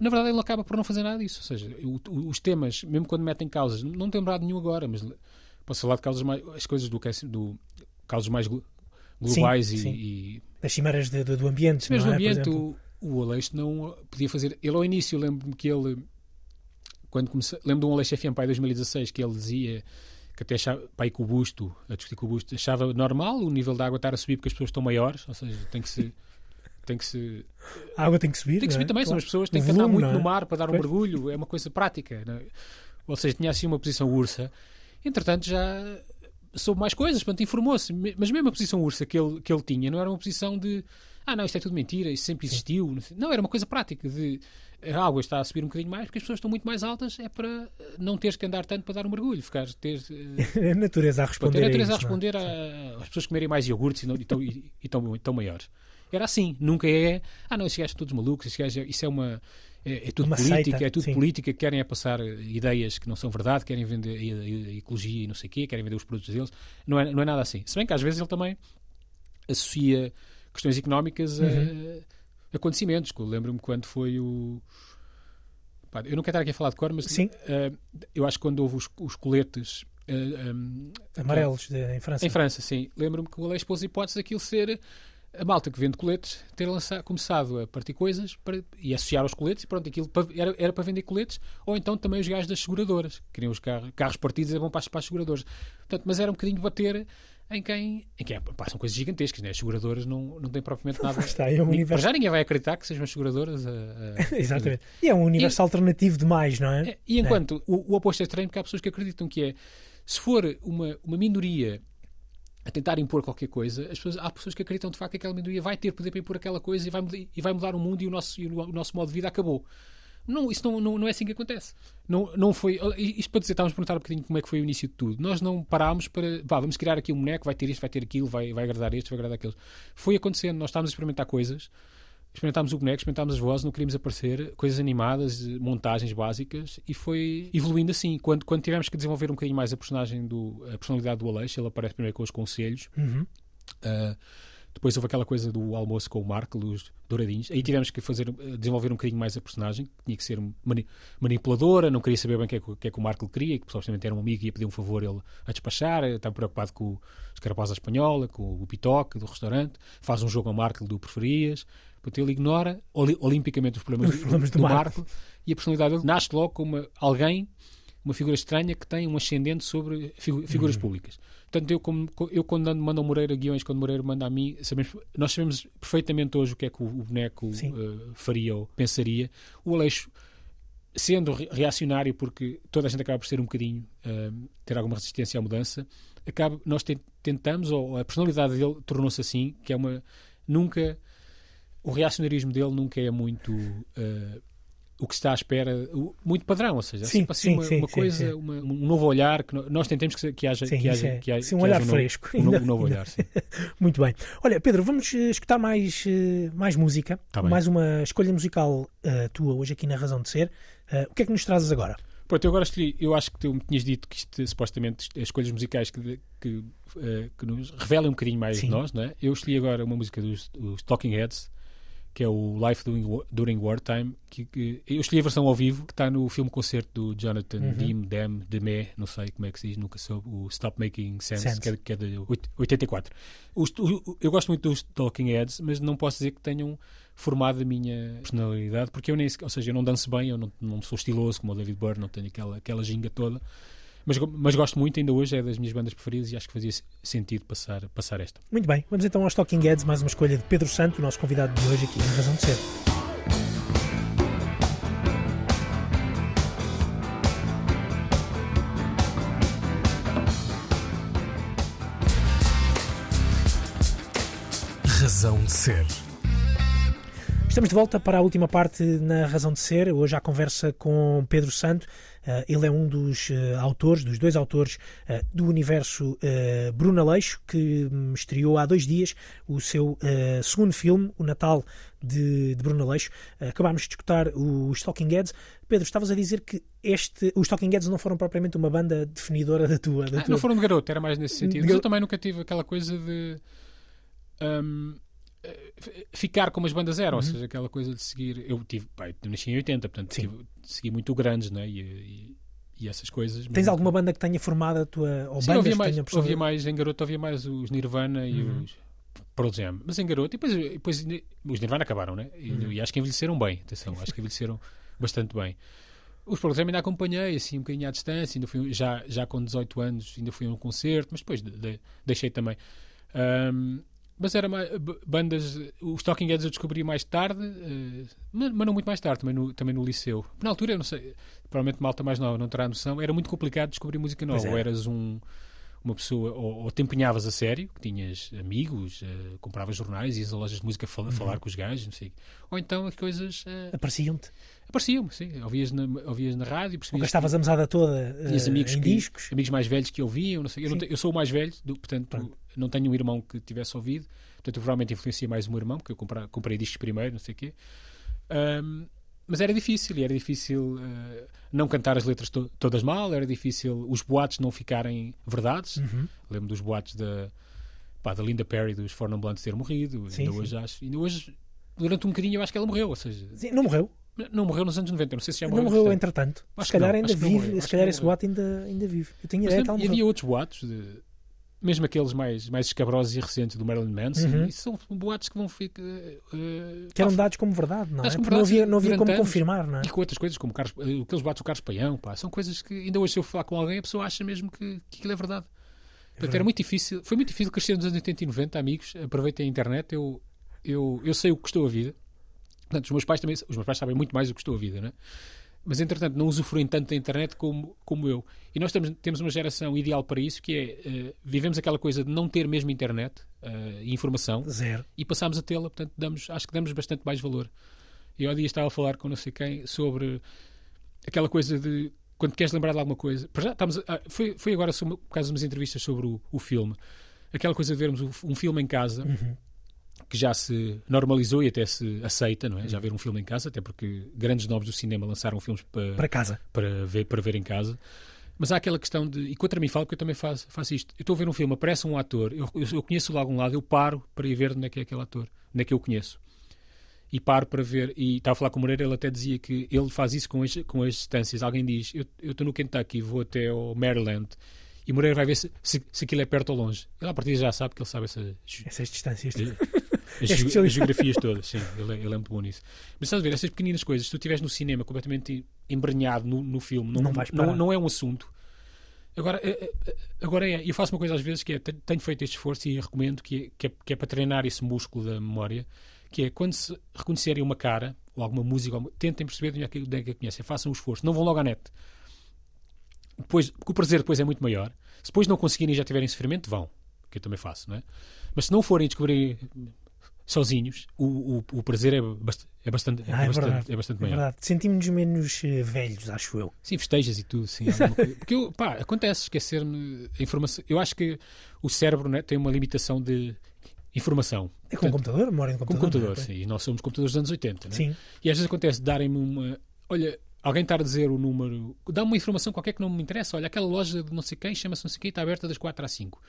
Na verdade, ele acaba por não fazer nada disso. Ou seja, o- o- os temas, mesmo quando metem causas, não tenho lembrado nenhum agora, mas posso falar de causas mais. as coisas do, do causas mais glo- globais Sim, e- sim. e, Das cimeras de- de- do ambiente. mesmo não no é? Ambiente, o, o Aleixo não podia fazer. Ele ao início, lembro-me que ele, quando comecei, lembro de um Aleixo FM para 2016 que ele dizia que até achava, pai com o busto, a discutir com o busto, achava normal o nível da água estar a subir porque as pessoas estão maiores, ou seja, tem que se. Tem que se A água tem que subir. tem que subir é? também, são Claro. as pessoas têm que andar muito não no é? mar para dar um Pois. mergulho, é uma coisa prática. é? Ou seja, tinha assim uma posição ursa. Entretanto, já soube mais coisas, portanto, informou-se. Mas mesmo a posição ursa que ele, que ele tinha não era uma posição de ah, não, isto é tudo mentira, isso sempre existiu. Não, era uma coisa prática de a água está a subir um bocadinho mais porque as pessoas estão muito mais altas, é para eh, não teres que andar tanto para dar um mergulho, ficar, ter, eh, É a natureza a responder. era a a natureza a isso, não é? responder a- às pessoas comerem mais iogurtes e, não, e, tão, e, e tão, e tão maiores. Era assim, nunca é. Ah, não, esses gajos são todos malucos, esses gajos, isso é uma. É, é tudo Uma política, seita, é tudo sim. política, querem é passar eh, ideias que não são verdade, querem vender ecologia e não sei o quê, querem vender os produtos deles. Não é, não é nada assim. Se bem que às vezes ele também associa questões económicas a Uhum. acontecimentos. Lembro-me quando foi o. Pá, eu não quero estar aqui a falar de cor, mas Sim. eh, eu acho que quando houve os, os coletes eh, um, Amarelos de- em França. em França, sim. Lembro-me que o Aleixo pôs a hipótese daquilo ser a malta que vende coletes ter lançado, começado a partir coisas para, e associar aos coletes e pronto, aquilo pa- era, era para vender coletes ou então também os gajos das seguradoras, que queriam os carros, carros partidos é bom para as, para as seguradoras. Portanto, mas era um bocadinho bater em quem, em quem é, pá, são coisas gigantescas, né? as seguradoras não, não têm propriamente nada. Está, é um Ni- Para universo. já ninguém vai acreditar que sejam as seguradoras a- a- Exatamente. E é um universo alternativo demais, não é? é, e enquanto o, o oposto é estranho, porque há pessoas que acreditam que é se for uma, uma minoria a tentar impor qualquer coisa, as pessoas, há pessoas que acreditam de facto que aquela minoria vai ter poder para impor aquela coisa e vai, e vai mudar o mundo e o nosso, e o nosso modo de vida acabou. Não, isso não, não, não é assim que acontece. Não, não foi, isto para dizer, estávamos a perguntar um bocadinho como é que foi o início de tudo. Nós não parámos para, vá, vamos criar aqui um boneco, vai ter isto, vai ter aquilo, vai, vai agradar este, vai agradar aqueles. Foi acontecendo, nós estávamos a experimentar coisas, experimentámos o boneco, experimentámos as vozes, não queríamos aparecer, coisas animadas, montagens básicas, e foi evoluindo assim. Quando, quando tivemos que desenvolver um bocadinho mais a personagem do, a personalidade do Aleixo, ele aparece primeiro com os conselhos. Uhum. Uh, depois houve aquela coisa do almoço com o Marco, os douradinhos. Aí tivemos que fazer, desenvolver um bocadinho mais a personagem, que tinha que ser mani manipuladora, não queria saber bem o que, é que, que, é que o Marco queria, que supostamente era um amigo e ia pedir um favor ele a despachar, estava preocupado com os carapaus à espanhola, com o pitoque do restaurante, faz um jogo ao Marco do preferias, portanto ele ignora olimpicamente os problemas, os problemas do, do, e a personalidade dele nasce logo como alguém uma figura estranha que tem um ascendente sobre figuras uhum. públicas. Portanto, eu, como, eu quando mando ao Moreira guiões, quando o Moreira manda a mim, sabemos, nós sabemos perfeitamente hoje o que é que o, o boneco uh, faria ou pensaria. O Aleixo, sendo reacionário, porque toda a gente acaba por ser um bocadinho, uh, ter alguma resistência à mudança, acaba, nós tentamos, ou a personalidade dele tornou-se assim, que é uma. Nunca. O reacionarismo dele nunca é muito. Uh, o que está à espera, muito padrão, ou seja, sim, assim, uma, sim, uma coisa, sim, uma, um novo olhar que nós tentamos que, que haja, que haja, é, que haja, sim, um olhar fresco, um, novo, um novo olhar. muito bem. Olha, Pedro, vamos uh, escutar mais, uh, mais música, tá mais uma escolha musical uh, tua hoje aqui na Razão de Ser. o que é que nos trazes agora? Pronto, eu agora escolhi, eu acho que tu me tinhas dito que isto, supostamente as escolhas musicais que, que, que nos revelam um bocadinho mais de nós, não é? Eu escolhi agora uma música dos, dos Talking Heads que é o Life During, During Wartime, que, que, eu escolhi a versão ao vivo, que está no filme concerto do Jonathan uhum. Dim, Dem, Demé, não sei como é que se diz, nunca soube, o Stop Making Sense, Sense. Que, é, que é de 84. Os, o, eu gosto muito dos Talking Heads, mas não posso dizer que tenham formado a minha personalidade, porque eu nem, ou seja, eu não danço bem, eu não, não sou estiloso como o David Byrne, não tenho aquela, aquela ginga toda. Mas, mas gosto muito, ainda hoje é das minhas bandas preferidas e acho que fazia sentido passar, passar esta. Muito bem, vamos então aos Talking Heads, mais uma escolha de Pedro Santo, o nosso convidado de hoje aqui em Razão de Ser. Razão de Ser. Estamos de volta para a última parte na Razão de Ser. Hoje a conversa com Pedro Santo. Uh, ele é um dos uh, autores, dos dois autores uh, do universo Bruno Aleixo, que um, estreou há dois dias o seu segundo filme, O Natal de, de Bruno Aleixo. acabámos de escutar os Talking Heads. Pedro, estavas a dizer que este, os Talking Heads não foram propriamente uma banda definidora da tua. Da ah, tua... Não foram de garoto, era mais nesse sentido. Mas eu também nunca tive aquela coisa de. Um ficar como as bandas eram, uhum. ou seja, aquela coisa de seguir. Eu tive, pai, eu nasci em 80, portanto tive, segui muito grandes, né? E, e, e essas coisas. Tens mas... alguma banda que tenha formado a tua. Ou Sim, ouvia mais, tenha ouvia mais em garoto, ouvia mais os Nirvana e uhum. os Pearl Jam, mas em garoto, e depois, depois os Nirvana acabaram, né? E, uhum. e acho que envelheceram bem, atenção, acho que envelheceram bastante bem. Os Pearl Jam ainda acompanhei, assim, um bocadinho à distância, ainda fui, já, já com 18 anos, ainda fui a um concerto, mas depois de, de, deixei também. Um, mas era mais, bandas. Os Talking Heads eu descobri mais tarde, uh, mas, não muito mais tarde, também no, também no liceu. Na altura, eu não sei, provavelmente malta mais nova não terá noção, era muito complicado descobrir música nova. É. Ou eras um, uma pessoa, ou, ou te empenhavas a sério, que tinhas amigos, uh, compravas jornais, ias a lojas de música a falar, uhum. falar com os gajos, não sei. Ou então as coisas. Uh, Apareciam-te. Apareciam-me, sim. Ouvias na, ouvias na rádio, percebias. Ou gastavas a mesada toda uh, amigos em que, discos. Amigos mais velhos que ouviam, não sei. Eu, não te, eu sou o mais velho, do, portanto, Pronto. Não tenho um irmão que tivesse ouvido. Portanto, eu provavelmente influenciei mais o meu irmão, porque eu comprei, comprei discos primeiro, não sei o quê. Um, mas era difícil, e era difícil uh, não cantar as letras to todas mal, era difícil os boatos não ficarem verdades. Uhum. Lembro dos boatos da, pá, da Linda Perry dos For Non Blondes ter morrido. Sim, ainda, sim. Hoje acho, ainda hoje, durante um bocadinho, eu acho que ela morreu. Ou seja, sim, não morreu? Não morreu nos anos 90, não sei se já morreu. Não morreu, entretanto. se calhar ainda vive, se calhar esse boato ainda, ainda vive. Eu tinha ideia ela E havia outros boatos, de, mesmo aqueles mais, mais escabrosos e recentes do Marilyn Manson, uhum. são boatos que vão ficar. Uh, que eram dados como verdade, não é? Verdade, não havia, não havia como anos, confirmar, não é? E com outras coisas, como Carlos, aqueles boatos do Carlos Paião, pá, são coisas que ainda hoje, se eu falar com alguém, a pessoa acha mesmo que, que aquilo é verdade. É Portanto, era muito difícil, foi muito difícil crescer nos anos 80 e 90, amigos. Aproveitem a internet, eu, eu, eu sei o que custou a vida. Portanto, os meus pais também, os meus pais sabem muito mais o que custou a vida, não é? Mas, entretanto, não usufruem tanto da internet como, como eu. E nós temos, temos uma geração ideal para isso, que é, uh, vivemos aquela coisa de não ter mesmo internet uh, e informação. Zero. E passamos a tê-la, portanto, damos, acho que damos bastante mais valor. E ao dia estava a falar com não sei quem sobre aquela coisa de quando queres lembrar de alguma coisa. Já estamos a, foi, foi agora por causa de umas entrevistas sobre o, o filme. Aquela coisa de vermos um filme em casa. Uhum que já se normalizou e até se aceita, não é? Já ver um filme em casa, até porque grandes nomes do cinema lançaram filmes para, Para casa. para ver, para ver em casa. Mas há aquela questão de. E contra mim falo porque eu também faço, faço isto. Eu estou a ver um filme, aparece um ator, eu, eu, eu conheço lá algum lado, eu paro para ir ver onde é que é aquele ator, onde é que eu conheço. E paro para ver. E estava a falar com o Moreira, ele até dizia que ele faz isso com as, com as distâncias. Alguém diz: Eu estou no Kentucky, vou até ao Maryland. E o Moreira vai ver se, se, se aquilo é perto ou longe. Ele, a partir já sabe que ele sabe essa, Essas distâncias. as, É especialista. as geografias todas, sim, ele é, ele é muito bom nisso. Mas estás a ver, essas pequeninas coisas, se tu estiveres no cinema completamente embrenhado no, no filme, não, Não não, não é um assunto. Agora, eh, eh, agora é, eu faço uma coisa às vezes que é, te- tenho feito este esforço e recomendo que é, que é, que é para treinar esse músculo da memória, que é quando se reconhecerem uma cara ou alguma música, alguma- tentem perceber de onde é que, de onde é que a conhecem, façam o esforço, não vão logo à net. Depois, porque o prazer depois é muito maior. Se depois não conseguirem e já tiverem sofrimento, vão, que eu também faço, não é? Mas se não forem descobrir sozinhos, o, o, o prazer é, bast- é bastante, é Ah, é bastante, verdade. é bastante É maior. verdade. Sentimos-nos menos eh, velhos, acho eu. Sim, festejas e tudo, sim. Porque eu, pá, acontece esquecer-me a informação. Eu acho que o cérebro né, tem uma limitação de informação. É com o Portanto, computador, de com computador. computador, não é? sim. E nós somos computadores dos anos 80, né? Sim. E às vezes acontece darem-me uma. Olha, alguém estar a dizer o número. Dá-me uma informação qualquer que não me interessa. Olha, aquela loja de não sei quem chama-se não sei quem está aberta das 4 às 5.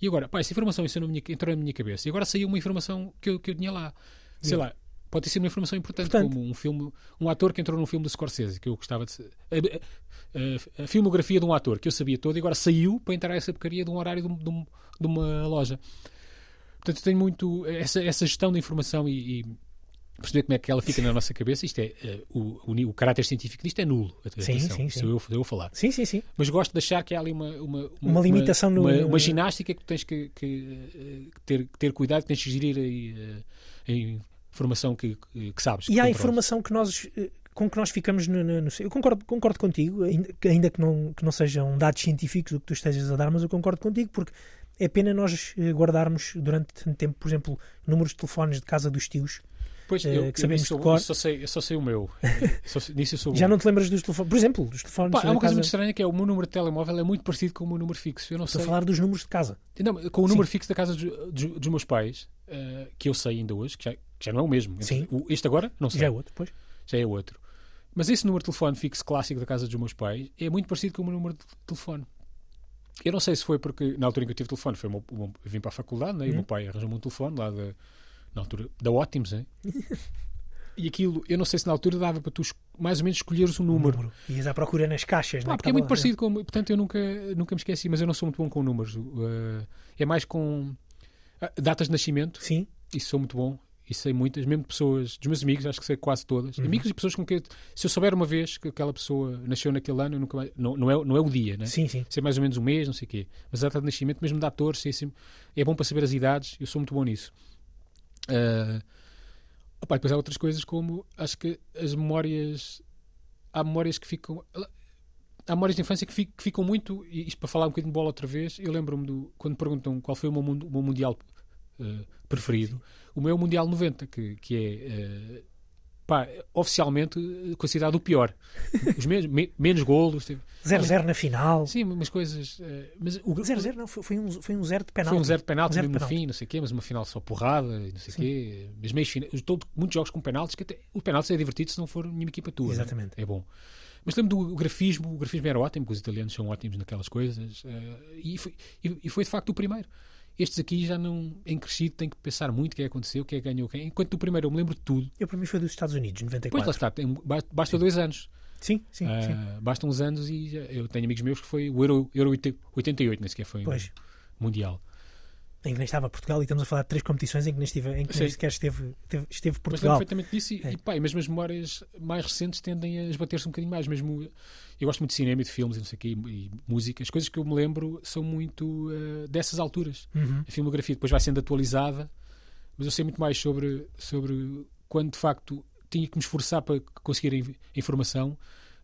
E agora, pá, essa informação isso na minha- entrou na minha cabeça. E agora saiu uma informação que eu, que eu tinha lá. Sei lá. Pode ter sido uma informação importante, Importante. como um filme, um ator que entrou num filme do Scorsese, que eu gostava de. A, a- a filmografia de um ator que eu sabia todo e agora saiu para entrar essa porcaria de um horário de, de de uma loja. Portanto, tenho muito essa, essa gestão da informação e, e perceber como é que ela fica na nossa cabeça. Isto é, eh, o, o, o caráter científico disto é nulo. Sim, Atenção, sim, sim. eu, sou eu a falar. Sim, sim, sim. Mas gosto de achar que há ali uma, uma, Uma limitação no- uma, no- uma ginástica que tens que, que, eh, ter, ter cuidado, que tens que gerir aí, eh, a informação que, que, que sabes. que E há informação que nós, com que nós ficamos no. no- no- eu concordo, concordo contigo, ainda que, que, não, que não sejam dados científicos o que tu estejas a dar, mas eu concordo contigo porque é pena nós guardarmos durante tanto tempo, por exemplo, números de telefones de casa dos tios. Pois, eh, eu, que eu sabemos de sou- cor. eu só sei, eu só sei o meu. Só nisso eu sou Já bom. não te lembras dos telefones? Por exemplo, dos telefones Pá, há uma coisa casa. muito estranha que é o meu número de telemóvel é muito parecido com o meu número fixo. Eu não Estou sei. a falar dos números de casa. Não, com o número fixo da casa dos, dos- dos meus pais, eh, que eu sei ainda hoje, que já, que já não é o mesmo. Sim. O- este agora, não sei. Já é outro, depois. já é outro. Mas esse número de telefone fixo clássico da casa dos meus pais é muito parecido com o meu número de telefone. Eu não sei se foi porque na altura em que eu tive telefone, foi o meu- o meu- eu vim para a faculdade né, e o meu pai arranjou-me um telefone lá da, na altura, da Ótimos. Né? e aquilo, eu não sei se na altura dava para tu mais ou menos escolheres o número. Número. Ias à procura nas caixas, não é? porque é muito lá, parecido com. Portanto, eu nunca, nunca me esqueci, mas eu não sou muito bom com números. Uh, é mais com ah, datas de nascimento. Sim, Isso sou muito bom. E sei muitas, mesmo de pessoas, dos meus amigos, acho que sei quase todas. Uhum. Amigos e pessoas com quem. Se eu souber uma vez que aquela pessoa nasceu naquele ano, eu nunca mais, não, não, é, não é o dia, né? sim, sim. Sei mais ou menos um mês, não sei o quê. Mas a data de nascimento, mesmo de atores, sei assim, é bom para saber as idades. Eu sou muito bom nisso. Ah, opá, depois há outras coisas como acho que as memórias. Há memórias que ficam. Há memórias de infância que, que ficam muito. E isto para falar um bocadinho de bola outra vez, eu lembro-me do. Quando perguntam qual foi o meu, o meu Mundial eh, preferido, o meu Mundial 90, que, que é. Eh, pá, oficialmente eh, considerado o pior. Os menos, me- menos golos. teve- 0-0 na final. Sim, umas coisas. eh, mas o, 0-0 não, foi, foi um, foi um zero de penalti. foi um zero de penalti Um zero mesmo no fim, não sei o quê, mas uma final só porrada não sei o quê. Mas meios fina- todo, muitos jogos com penaltis, que até, o penalti é divertido se não for nenhuma equipa tua. né? Exatamente. É bom. Mas lembro do grafismo, o grafismo era ótimo, porque os italianos são ótimos naquelas coisas, eh, e, foi, e, e foi de facto o primeiro. Estes aqui já não, em crescido, tem que pensar muito o que é que aconteceu, o que é que ganhou quem. Enquanto do primeiro eu me lembro de tudo. Eu, para mim, foi dos Estados Unidos, Pois lá 94. está, tem, basta, basta dois anos. Sim, sim, Ah, sim. Bastam uns anos e já- eu tenho amigos meus que foi o Euro, Euro 88, nem sequer foi Pois. Mundial. Em que nem estava Portugal e estamos a falar de três competições em que nem, estive, em que nem sequer esteve, esteve, esteve Mas lembro Portugal. perfeitamente disso e, É. e, pá, mesmo as memórias mais recentes tendem a esbater-se um bocadinho mais. Mesmo, eu gosto muito de cinema e de filmes e não sei o quê, e, e música. As coisas que eu me lembro são muito eh, dessas alturas. Uhum. A filmografia depois vai sendo atualizada, mas eu sei muito mais sobre, sobre quando de facto tinha que me esforçar para conseguir a in- informação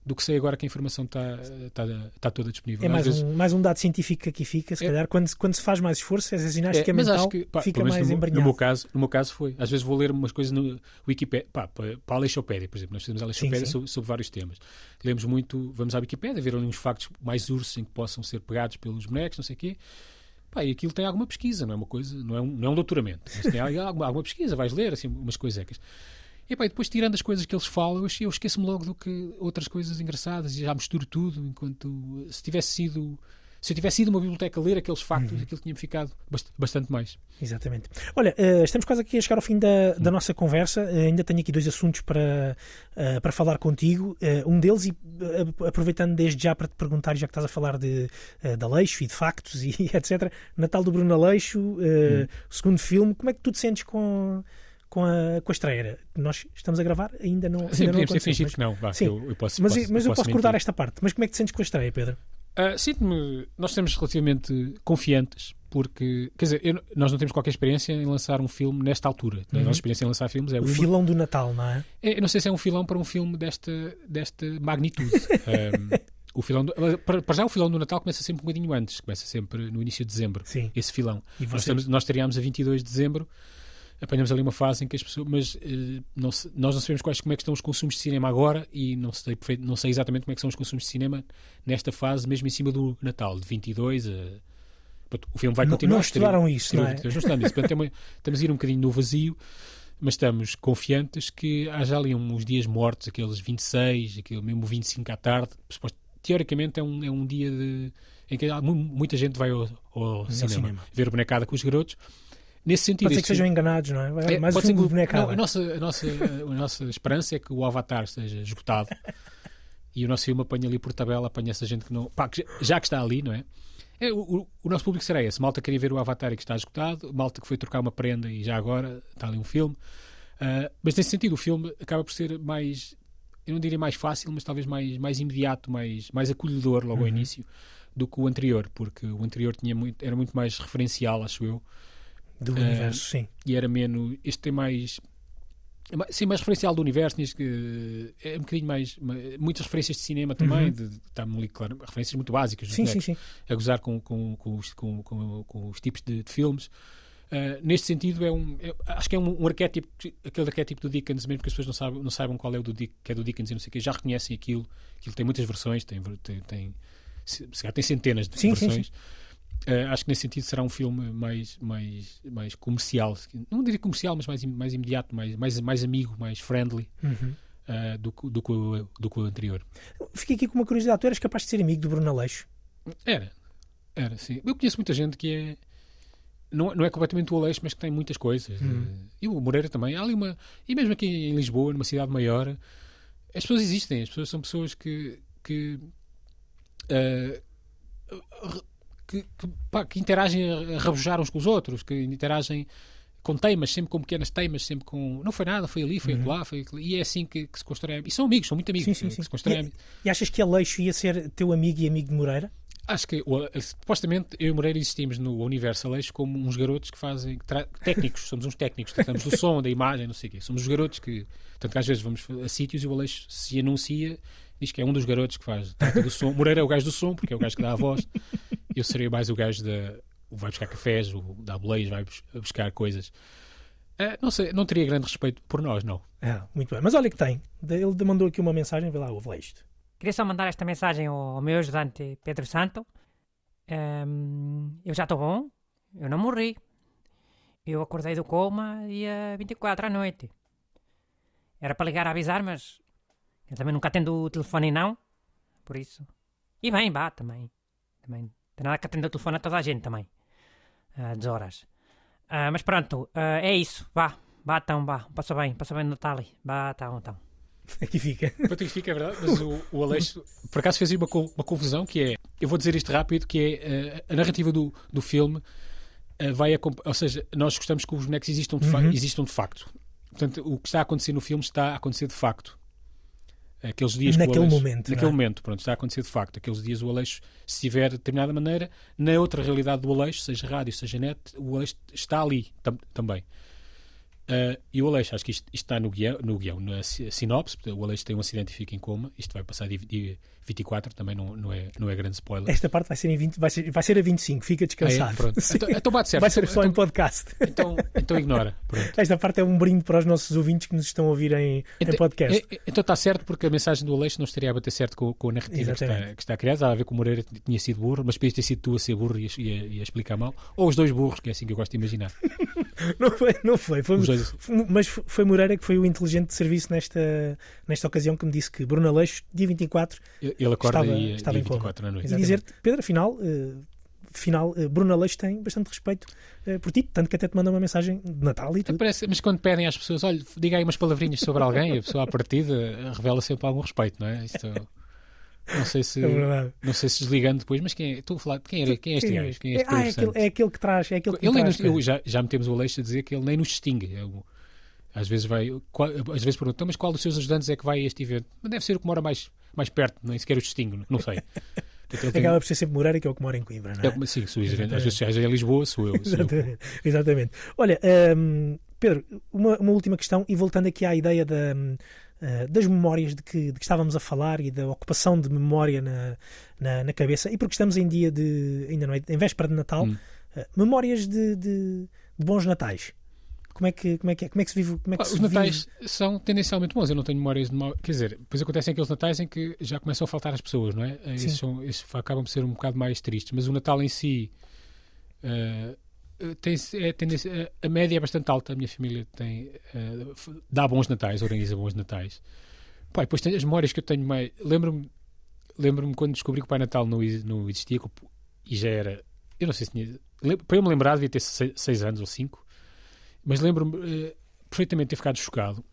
do que sei agora que a informação está, está, está toda disponível. É mais vezes- um, mais um dado científico que aqui fica, se É. calhar. Quando, se- quando se faz mais esforço, essa ginástica É, mas mental acho que, pá, fica mais no, embranhada. no meu caso no meu caso foi às vezes vou ler umas coisas no Wikipedia pá, para, a Aleixopédia por exemplo nós fazemos a Aleixopédia sim. sobre, sobre vários temas lemos muito vamos à Wikipedia ver ali uns factos mais ursos em que possam ser pegados pelos bonecos não sei o quê Pá, e aquilo tem alguma pesquisa, não é uma coisa, não é um, não é um doutoramento, mas tem alguma, alguma pesquisa, vais ler assim, umas coisas. E, pá, e depois, tirando as coisas que eles falam, eu, esqueço-me logo do que outras coisas engraçadas e já misturo tudo. Enquanto se tivesse sido se eu tivesse ido uma biblioteca ler aqueles factos, uhum. aquilo tinha ficado bastante mais. Exatamente. Olha, uh, estamos quase aqui a chegar ao fim da, da uhum. nossa conversa. Uh, ainda tenho aqui dois assuntos para, uh, para falar contigo. um deles, e aproveitando desde já para te perguntar, já que estás a falar de, de Aleixo e de factos e etc. Natal do Bruno Aleixo, uhum. segundo filme, como é que tu te sentes com com a, com a estreia. Nós estamos a gravar, ainda não. Sim, ainda podemos ter fingido que não. Vá, sim. Eu, eu posso, mas, posso, mas eu posso, posso cortar esta parte. Mas como é que te sentes com a estreia, Pedro? Uh, Sinto-me. Nós estamos relativamente confiantes, porque. Quer dizer, eu, nós não temos qualquer experiência em lançar um filme nesta altura. Uhum. A nossa experiência em lançar filmes é. O uma... filão do Natal, não é? é? Eu não sei se é um filão para um filme desta, desta magnitude. um, o filão do, para, já o filão do Natal começa sempre um bocadinho antes, começa sempre no início de dezembro. Sim. Esse filão. E nós, estamos, nós estaríamos a 22 de dezembro apanhamos ali uma fase em que as pessoas. Mas uh, não se, nós não sabemos quais, como é que estão os consumos de cinema agora e não sei, não sei exatamente como é que são os consumos de cinema nesta fase, mesmo em cima do Natal, de 22 a. o filme vai continuar. Não, estudaram isso, não é? Não estamos, Portanto, estamos a ir um bocadinho no vazio, mas estamos confiantes que haja ali uns dias mortos, aqueles 26, aquele mesmo 25 à tarde. Teoricamente é um, é um dia de, em que muita gente vai ao, ao cinema, cinema, ver bonecada com os garotos. Nesse sentido, pode ser que sejam enganados, não é? é Mais pode um ser que, não, a, nossa, a, nossa, a nossa esperança é que o Avatar esteja esgotado e o nosso filme apanha ali por tabela, apanha essa gente que não. Pá, que já que está ali, não é? é o, o, o, nosso público será esse. Malta queria ver o Avatar e que está esgotado, malta que foi trocar uma prenda e já agora está ali um filme. Uh, mas nesse sentido, o filme acaba por ser mais. Eu não diria mais fácil, mas talvez mais, mais imediato, mais, mais acolhedor logo uhum. ao início do que o anterior, porque o anterior tinha muito, era muito mais referencial, acho eu do uh, universo, sim. E era menos. Este tem mais. Sim, mais referencial do universo, que é um bocadinho mais. Muitas referências de cinema também, uhum. está ali, claro, referências muito básicas, sim, sim, sim. a gozar com, com, com, os, com, com, com os tipos de, de filmes. Uh, neste sentido, é um, é, acho que é um, um, arquétipo, aquele arquétipo do Dickens, mesmo que as pessoas não saibam, não saibam qual é o do, que é do Dickens e não sei o que, já reconhecem aquilo. Aquilo tem muitas versões, tem, tem, tem, tem centenas de sim, versões. Sim, sim. Uh, acho que nesse sentido será um filme mais, mais, mais comercial, não diria comercial, mas mais, mais imediato, mais, mais, mais amigo, mais friendly uhum. uh, do, do, do, do que o anterior. Fiquei aqui com uma curiosidade: tu eras capaz de ser amigo do Bruno Aleixo? Era, era, sim. Eu conheço muita gente que é. Não, não é completamente o Aleixo, mas que tem muitas coisas. Uhum. Uh, e o Moreira também. Há ali uma. E mesmo aqui em Lisboa, numa cidade maior, as pessoas existem. As pessoas são pessoas que. que que, que, pá, que interagem a rabujar uns com os outros, que interagem com teimas, sempre com pequenas teimas, sempre com. Não foi nada, foi ali, foi uhum. lá, foi E é assim que, que, se constrói. E são amigos, são muito amigos. Sim, sim, sim. se constroem... e, e, achas que Aleixo ia ser teu amigo e amigo de Moreira? Acho que, supostamente, eu e Moreira existimos no Universo Aleixo como uns garotos que fazem. técnicos, somos uns técnicos, tratamos do som, da imagem, não sei o quê. Somos os garotos que. Tanto que às vezes vamos a sítios e o Aleixo se anuncia diz que é um dos garotos que faz trata do som. Moreira é o gajo do som, porque é o gajo que dá a voz. Eu seria mais o gajo da. Vai buscar cafés, o boleias, vai buscar coisas. Uh, não sei, não teria grande respeito por nós, não. É, muito bem. Mas olha que tem. Ele mandou aqui uma mensagem, vê lá, ouve lá isto. Queria só mandar esta mensagem ao meu ajudante Pedro Santo. Um, eu já estou bom, eu não morri. Eu acordei do coma dia 24 à noite. Era para ligar a avisar, mas eu também nunca atendo o telefone não, por isso. E bem, vá, também. Também. Tem nada que atender o telefone a toda a gente também. Às horas. Uh, mas pronto, uh, é isso. Vá, vá então, vá. Passa bem, passa bem no. Vá, então, então. Aqui fica. Aqui fica, é verdade. Mas o, o Aleixo, por acaso, fez aí uma, uma confusão que é. Eu vou dizer isto rápido: que é uh, a narrativa do, do filme vai a. Ou seja, nós gostamos que os bonecos existam de, uhum. existam de facto. Portanto, o que está a acontecer no filme está a acontecer de facto aqueles dias naquele Aleixo, momento naquele é? momento pronto está a acontecer de facto aqueles dias o Aleixo se estiver de determinada maneira na outra realidade do Aleixo seja rádio seja net o Aleixo está ali tam também Uh, e o Aleixo, acho que isto, isto está no guião, no guião, na sinopse. O Aleixo tem um acidente e fica em coma. Isto vai passar de, de 24, também não, não, é, não é grande spoiler. Esta parte vai ser, em 20, vai ser, vai ser a 25, fica descansado. Ah, é? Pronto. Então, então bate certo. Vai ser só então, em podcast. Então, então ignora. Pronto. Esta parte é um brinde para os nossos ouvintes que nos estão a ouvir em, então, em podcast. É, então está certo, porque a mensagem do Aleixo não estaria a bater certo com, com a narrativa que está, que está, criada. Estava a ver que o Moreira tinha sido burro, mas podias ter sido tu a ser burro e a, e, a, e a, explicar mal. Ou os dois burros, que é assim que eu gosto de imaginar. não foi, não foi. foi dois... Mas foi Moreira que foi o inteligente de serviço nesta, nesta ocasião que me disse que Bruno Aleixo, dia 24, ele acorda estava, e, estava dia em coma. 24 na noite. E dizer-te, Pedro, afinal, uh, final, uh, Bruno Aleixo tem bastante respeito uh, por ti, tanto que até te manda uma mensagem de Natal e tudo. Parece, mas quando pedem às pessoas, olha, diga aí umas palavrinhas sobre alguém, a pessoa à partida revela sempre algum respeito, não é? Isto, não sei se é não sei se desligando depois, mas quem é, estou a falar, quem, era, quem é este gajo? Quem é este ah, é aquele, é aquele que traz, é aquele que ele traz, nos, eu, já, já metemos o Aleixo a dizer que ele nem nos distingue. Eu, às vezes vai, qual, às vezes perguntam, então, mas qual dos seus ajudantes é que vai a este evento? Mas deve ser o que mora mais, mais perto, nem sequer o distingo, não sei. Acaba por ser sempre Moreira, que é o que mora em Coimbra, não é? é sim, sou às vezes é em Lisboa, sou eu. Sou exatamente, eu. exatamente. Olha, um, Pedro, uma, uma, última questão, e voltando aqui à ideia da, uh, das memórias de que, de que, estávamos a falar e da ocupação de memória na, na, na, cabeça, e porque estamos em dia de, ainda não é, em véspera de Natal, hum. uh, memórias de, de, de bons natais. Como é que, como é que, é? Como é que se vive? Como é que ah, os natais vive? são tendencialmente bons. Eu não tenho memórias de mal. Quer dizer, depois acontecem aqueles natais em que já começam a faltar as pessoas, não é? Esses, são, esses acabam por ser um bocado mais tristes. Mas o Natal em si uh, tem, é tendência, a média é bastante alta. A minha família tem, uh, dá bons natais, organiza bons natais. Pá, depois tem as memórias que eu tenho mais. Lembro-me lembro quando descobri que o Pai Natal não, não existia e já era. Eu não sei se tinha. Para eu me lembrar, devia ter 6 anos ou 5 mas lembro-me uh, perfeitamente de ter ficado chocado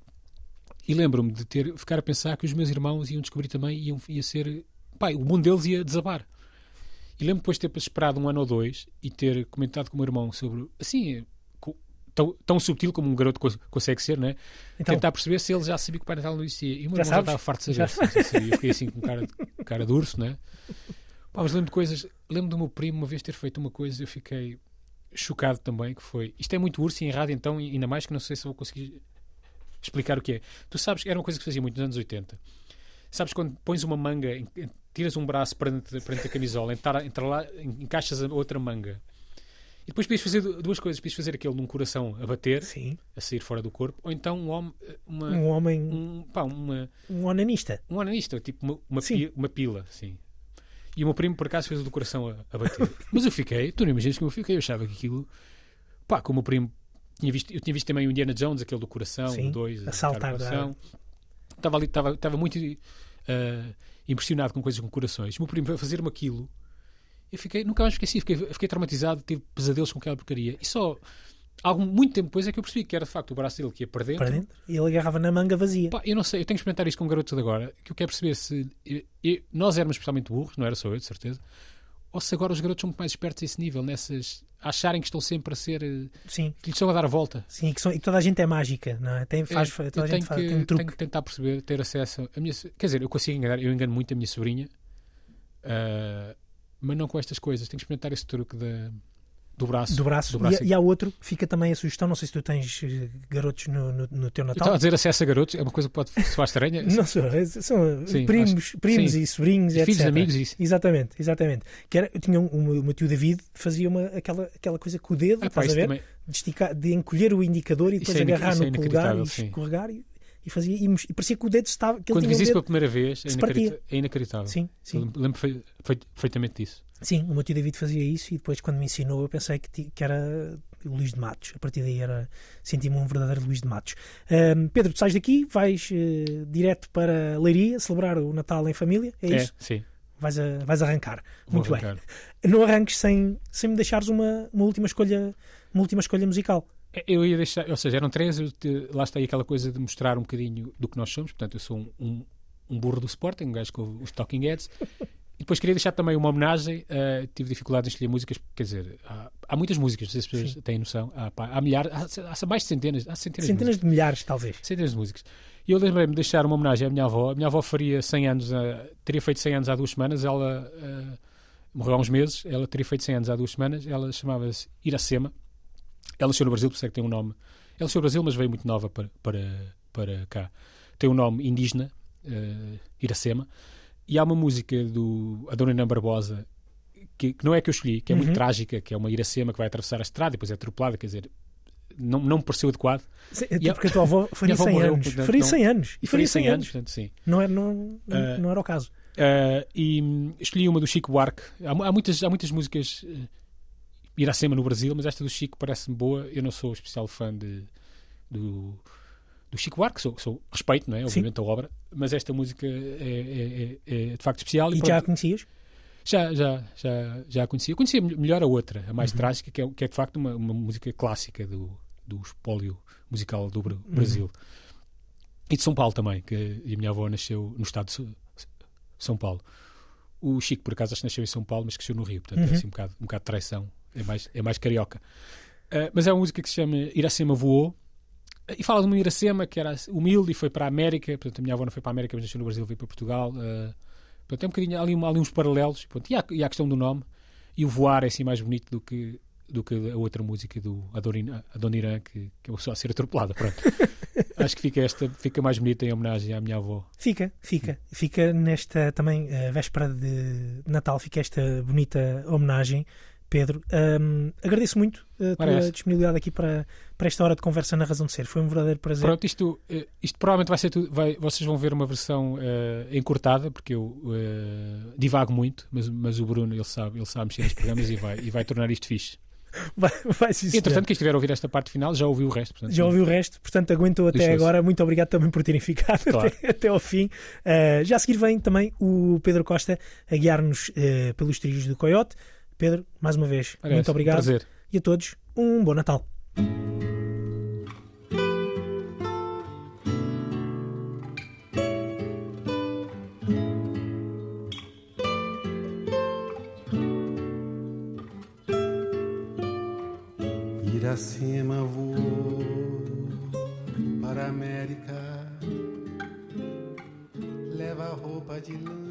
e lembro-me de ter ficar a pensar que os meus irmãos iam descobrir também iam ia ser pai, o mundo deles ia desabar. E lembro depois de ter esperado um ano ou dois e ter comentado com o meu irmão sobre assim tão, tão subtil como um garoto consegue ser, né? Então, tentar perceber se ele já sabia que o Pai Natal não existia. E o meu irmão já estava farto de saber. Eu fiquei assim com cara, cara de urso, né? Pá, mas lembro de coisas. Lembro do meu primo uma vez ter feito uma coisa eu fiquei chocado também, que foi... Isto é muito urso e em rádio, então, ainda mais que não sei se vou conseguir explicar o que é. Tu sabes, era uma coisa que fazia muito nos anos 80. Sabes quando pões uma manga, tiras um braço para dentro da camisola, entra, entra lá, encaixas a outra manga. E depois podias fazer duas coisas. Podias fazer aquele num coração a bater, Sim. a sair fora do corpo, ou então um homem... Uma, um homem... Um, pá, uma, um onanista. Um onanista, tipo uma, uma, pila, uma pila, assim. E o meu primo, por acaso, fez o do coração a, a bater. Mas eu fiquei, tu não imaginas como eu fiquei, eu achava que aquilo. Pá, como o primo. Tinha visto, eu tinha visto também o Indiana Jones, aquele do coração, Sim, o 2, a saltar. Coração. Estava ali, estava, estava muito uh, impressionado com coisas com corações. O meu primo foi fazer-me aquilo. Eu fiquei, nunca mais esqueci, fiquei, fiquei traumatizado, tive pesadelos com aquela porcaria. E só Algum, muito tempo depois é que eu percebi que era de facto o braço dele que ia para dentro. Para dentro? E ele agarrava na manga vazia. Pá, eu não sei, eu tenho que experimentar isto com garotos de agora, que eu quero perceber se eu, eu, nós éramos especialmente burros, não era só eu, de certeza, ou se agora os garotos são muito mais espertos a esse nível, nessas. Acharem que estão sempre a ser. Eh, Sim. que lhes estão a dar a volta. Sim, que, são, e toda a gente é mágica, não é? Tem, faz, é, toda a gente faz, tem um truque. tenho que tentar perceber, ter acesso. A minha, quer dizer, eu consigo enganar, eu engano muito a minha sobrinha, uh, mas não com estas coisas. Tenho que experimentar esse truque da do braço. Do braço. Do braço. E, e há outro, fica também a sugestão, não sei se tu tens eh, garotos no, no, no teu Natal. Estava a dizer acesso a garotos, é uma coisa que pode soar estranha. não sou, é, são sim, primos, primos sim. e sobrinhos, e Filhos amigos, isso. Exatamente, exatamente. Que era, eu tinha um, um, o meu tio David fazia uma, aquela, aquela coisa com o dedo, ah, estás a ver? Também... De, esticar, de encolher o indicador e depois é agarrar no é polegar e escorregar e, e fazia e, e, parecia que o dedo estava. Que Quando fiz isso pela primeira vez, é, inacreditável. Sim, sim. Eu lembro perfeitamente disso. Sim, o meu tio David fazia isso e depois, quando me ensinou, eu pensei que, que era o Luís de Matos. A partir daí era senti-me um verdadeiro Luís de Matos. Um, Pedro, tu sais daqui, vais uh, direto para Leiria celebrar o Natal em família, é, é isso? Sim. Vais, a, vais arrancar. Vou Muito arrancar. bem. Não arranques sem, sem me deixares uma, uma, última escolha, uma última escolha musical. Eu ia deixar, ou seja, eram três, te, lá está aí aquela coisa de mostrar um bocadinho do que nós somos. Portanto, eu sou um, um, um burro do Sporting, um gajo com os Talking Heads. E depois queria deixar também uma homenagem. Uh, tive dificuldade em escolher músicas, quer dizer, há, há muitas músicas, não sei se as pessoas Sim. têm noção. Há, pá, há milhares, há, há, mais de centenas, há centenas, centenas de, de, milhares, talvez. Centenas de músicas. E eu lembrei-me de deixar uma homenagem à minha avó. A minha avó faria 100 anos, teria feito 100 anos há duas semanas. Ela uh, morreu há uns meses. Ela teria feito 100 anos há duas semanas. Ela chamava-se Iracema. Ela nasceu no Brasil, por isso é que tem um nome Ela nasceu no Brasil, mas veio muito nova para, para, para cá. Tem um nome indígena, uh, Iracema, e há uma música do Adoniran Barbosa que, que, não é que eu escolhi, que é muito uhum. trágica, que é uma Iracema que vai atravessar a estrada e depois é atropelada, quer dizer, não, não me pareceu adequado. Sim, e porque a tua avó faria 100 morreu, anos. Portanto, faria 100 anos. E faria 100 anos, portanto, sim. Não era, não, uh, não era o caso. Uh, e escolhi uma do Chico Buarque. Há, há muitas, há muitas músicas Iracema no Brasil, mas esta do Chico parece-me boa. Eu não sou especial fã de, do, do Chico Buarque, sou, sou respeito, não é? Obviamente, Sim. a obra, mas esta música é, é, é, é de facto especial. E, e já a conhecias? Já, já, já, já a conhecia. Conhecia melhor a outra, a mais uhum. trágica, que é, que é de facto uma, uma música clássica do, do espólio musical do uhum. Brasil. Uhum. E de São Paulo também, que a minha avó nasceu no estado de São Paulo. O Chico, por acaso, acho que nasceu em São Paulo, mas cresceu no Rio, portanto uhum. é assim um bocado, um bocado de traição, é mais, é mais carioca. Uh, mas é uma música que se chama Iracema Voou, e fala de uma Iracema que era humilde e foi para a América, portanto a minha avó não foi para a América, mas nasceu no Brasil, veio para Portugal. Uh, portanto, é um bocadinho ali, ali uns paralelos, portanto, e, há, e há a questão do nome, e o voar é assim mais bonito do que do que a outra música do Adoniran, que, que é só a ser atropelada. Pronto. Acho que fica esta fica mais bonita em homenagem à minha avó. Fica, fica. Fica nesta também, uh, véspera de Natal, fica esta bonita homenagem. Pedro, um, agradeço muito a tua Parece. disponibilidade aqui para, para esta hora de conversa na Razão de Ser. Foi um verdadeiro prazer. Pronto, isto, eh, isto provavelmente vai ser tudo. Vai, vocês vão ver uma versão uh, encurtada, porque eu uh, divago muito, mas, mas o Bruno ele sabe, ele sabe mexer nos programas e vai, e vai tornar isto fixe. Vai, vai sim, Entretanto, quem estiver a ouvir esta parte final já ouviu o resto. Portanto, já ouviu o resto, portanto aguentou até agora. Muito obrigado também por terem ficado claro. até, até, ao fim. Uh, já a seguir vem também o Pedro Costa a guiar-nos uh, pelos trilhos do Coyote. Pedro, mais uma vez, Parece, muito obrigado. Um prazer. E a todos, um bom Natal. Iracema voou para a América, leva roupa de lã.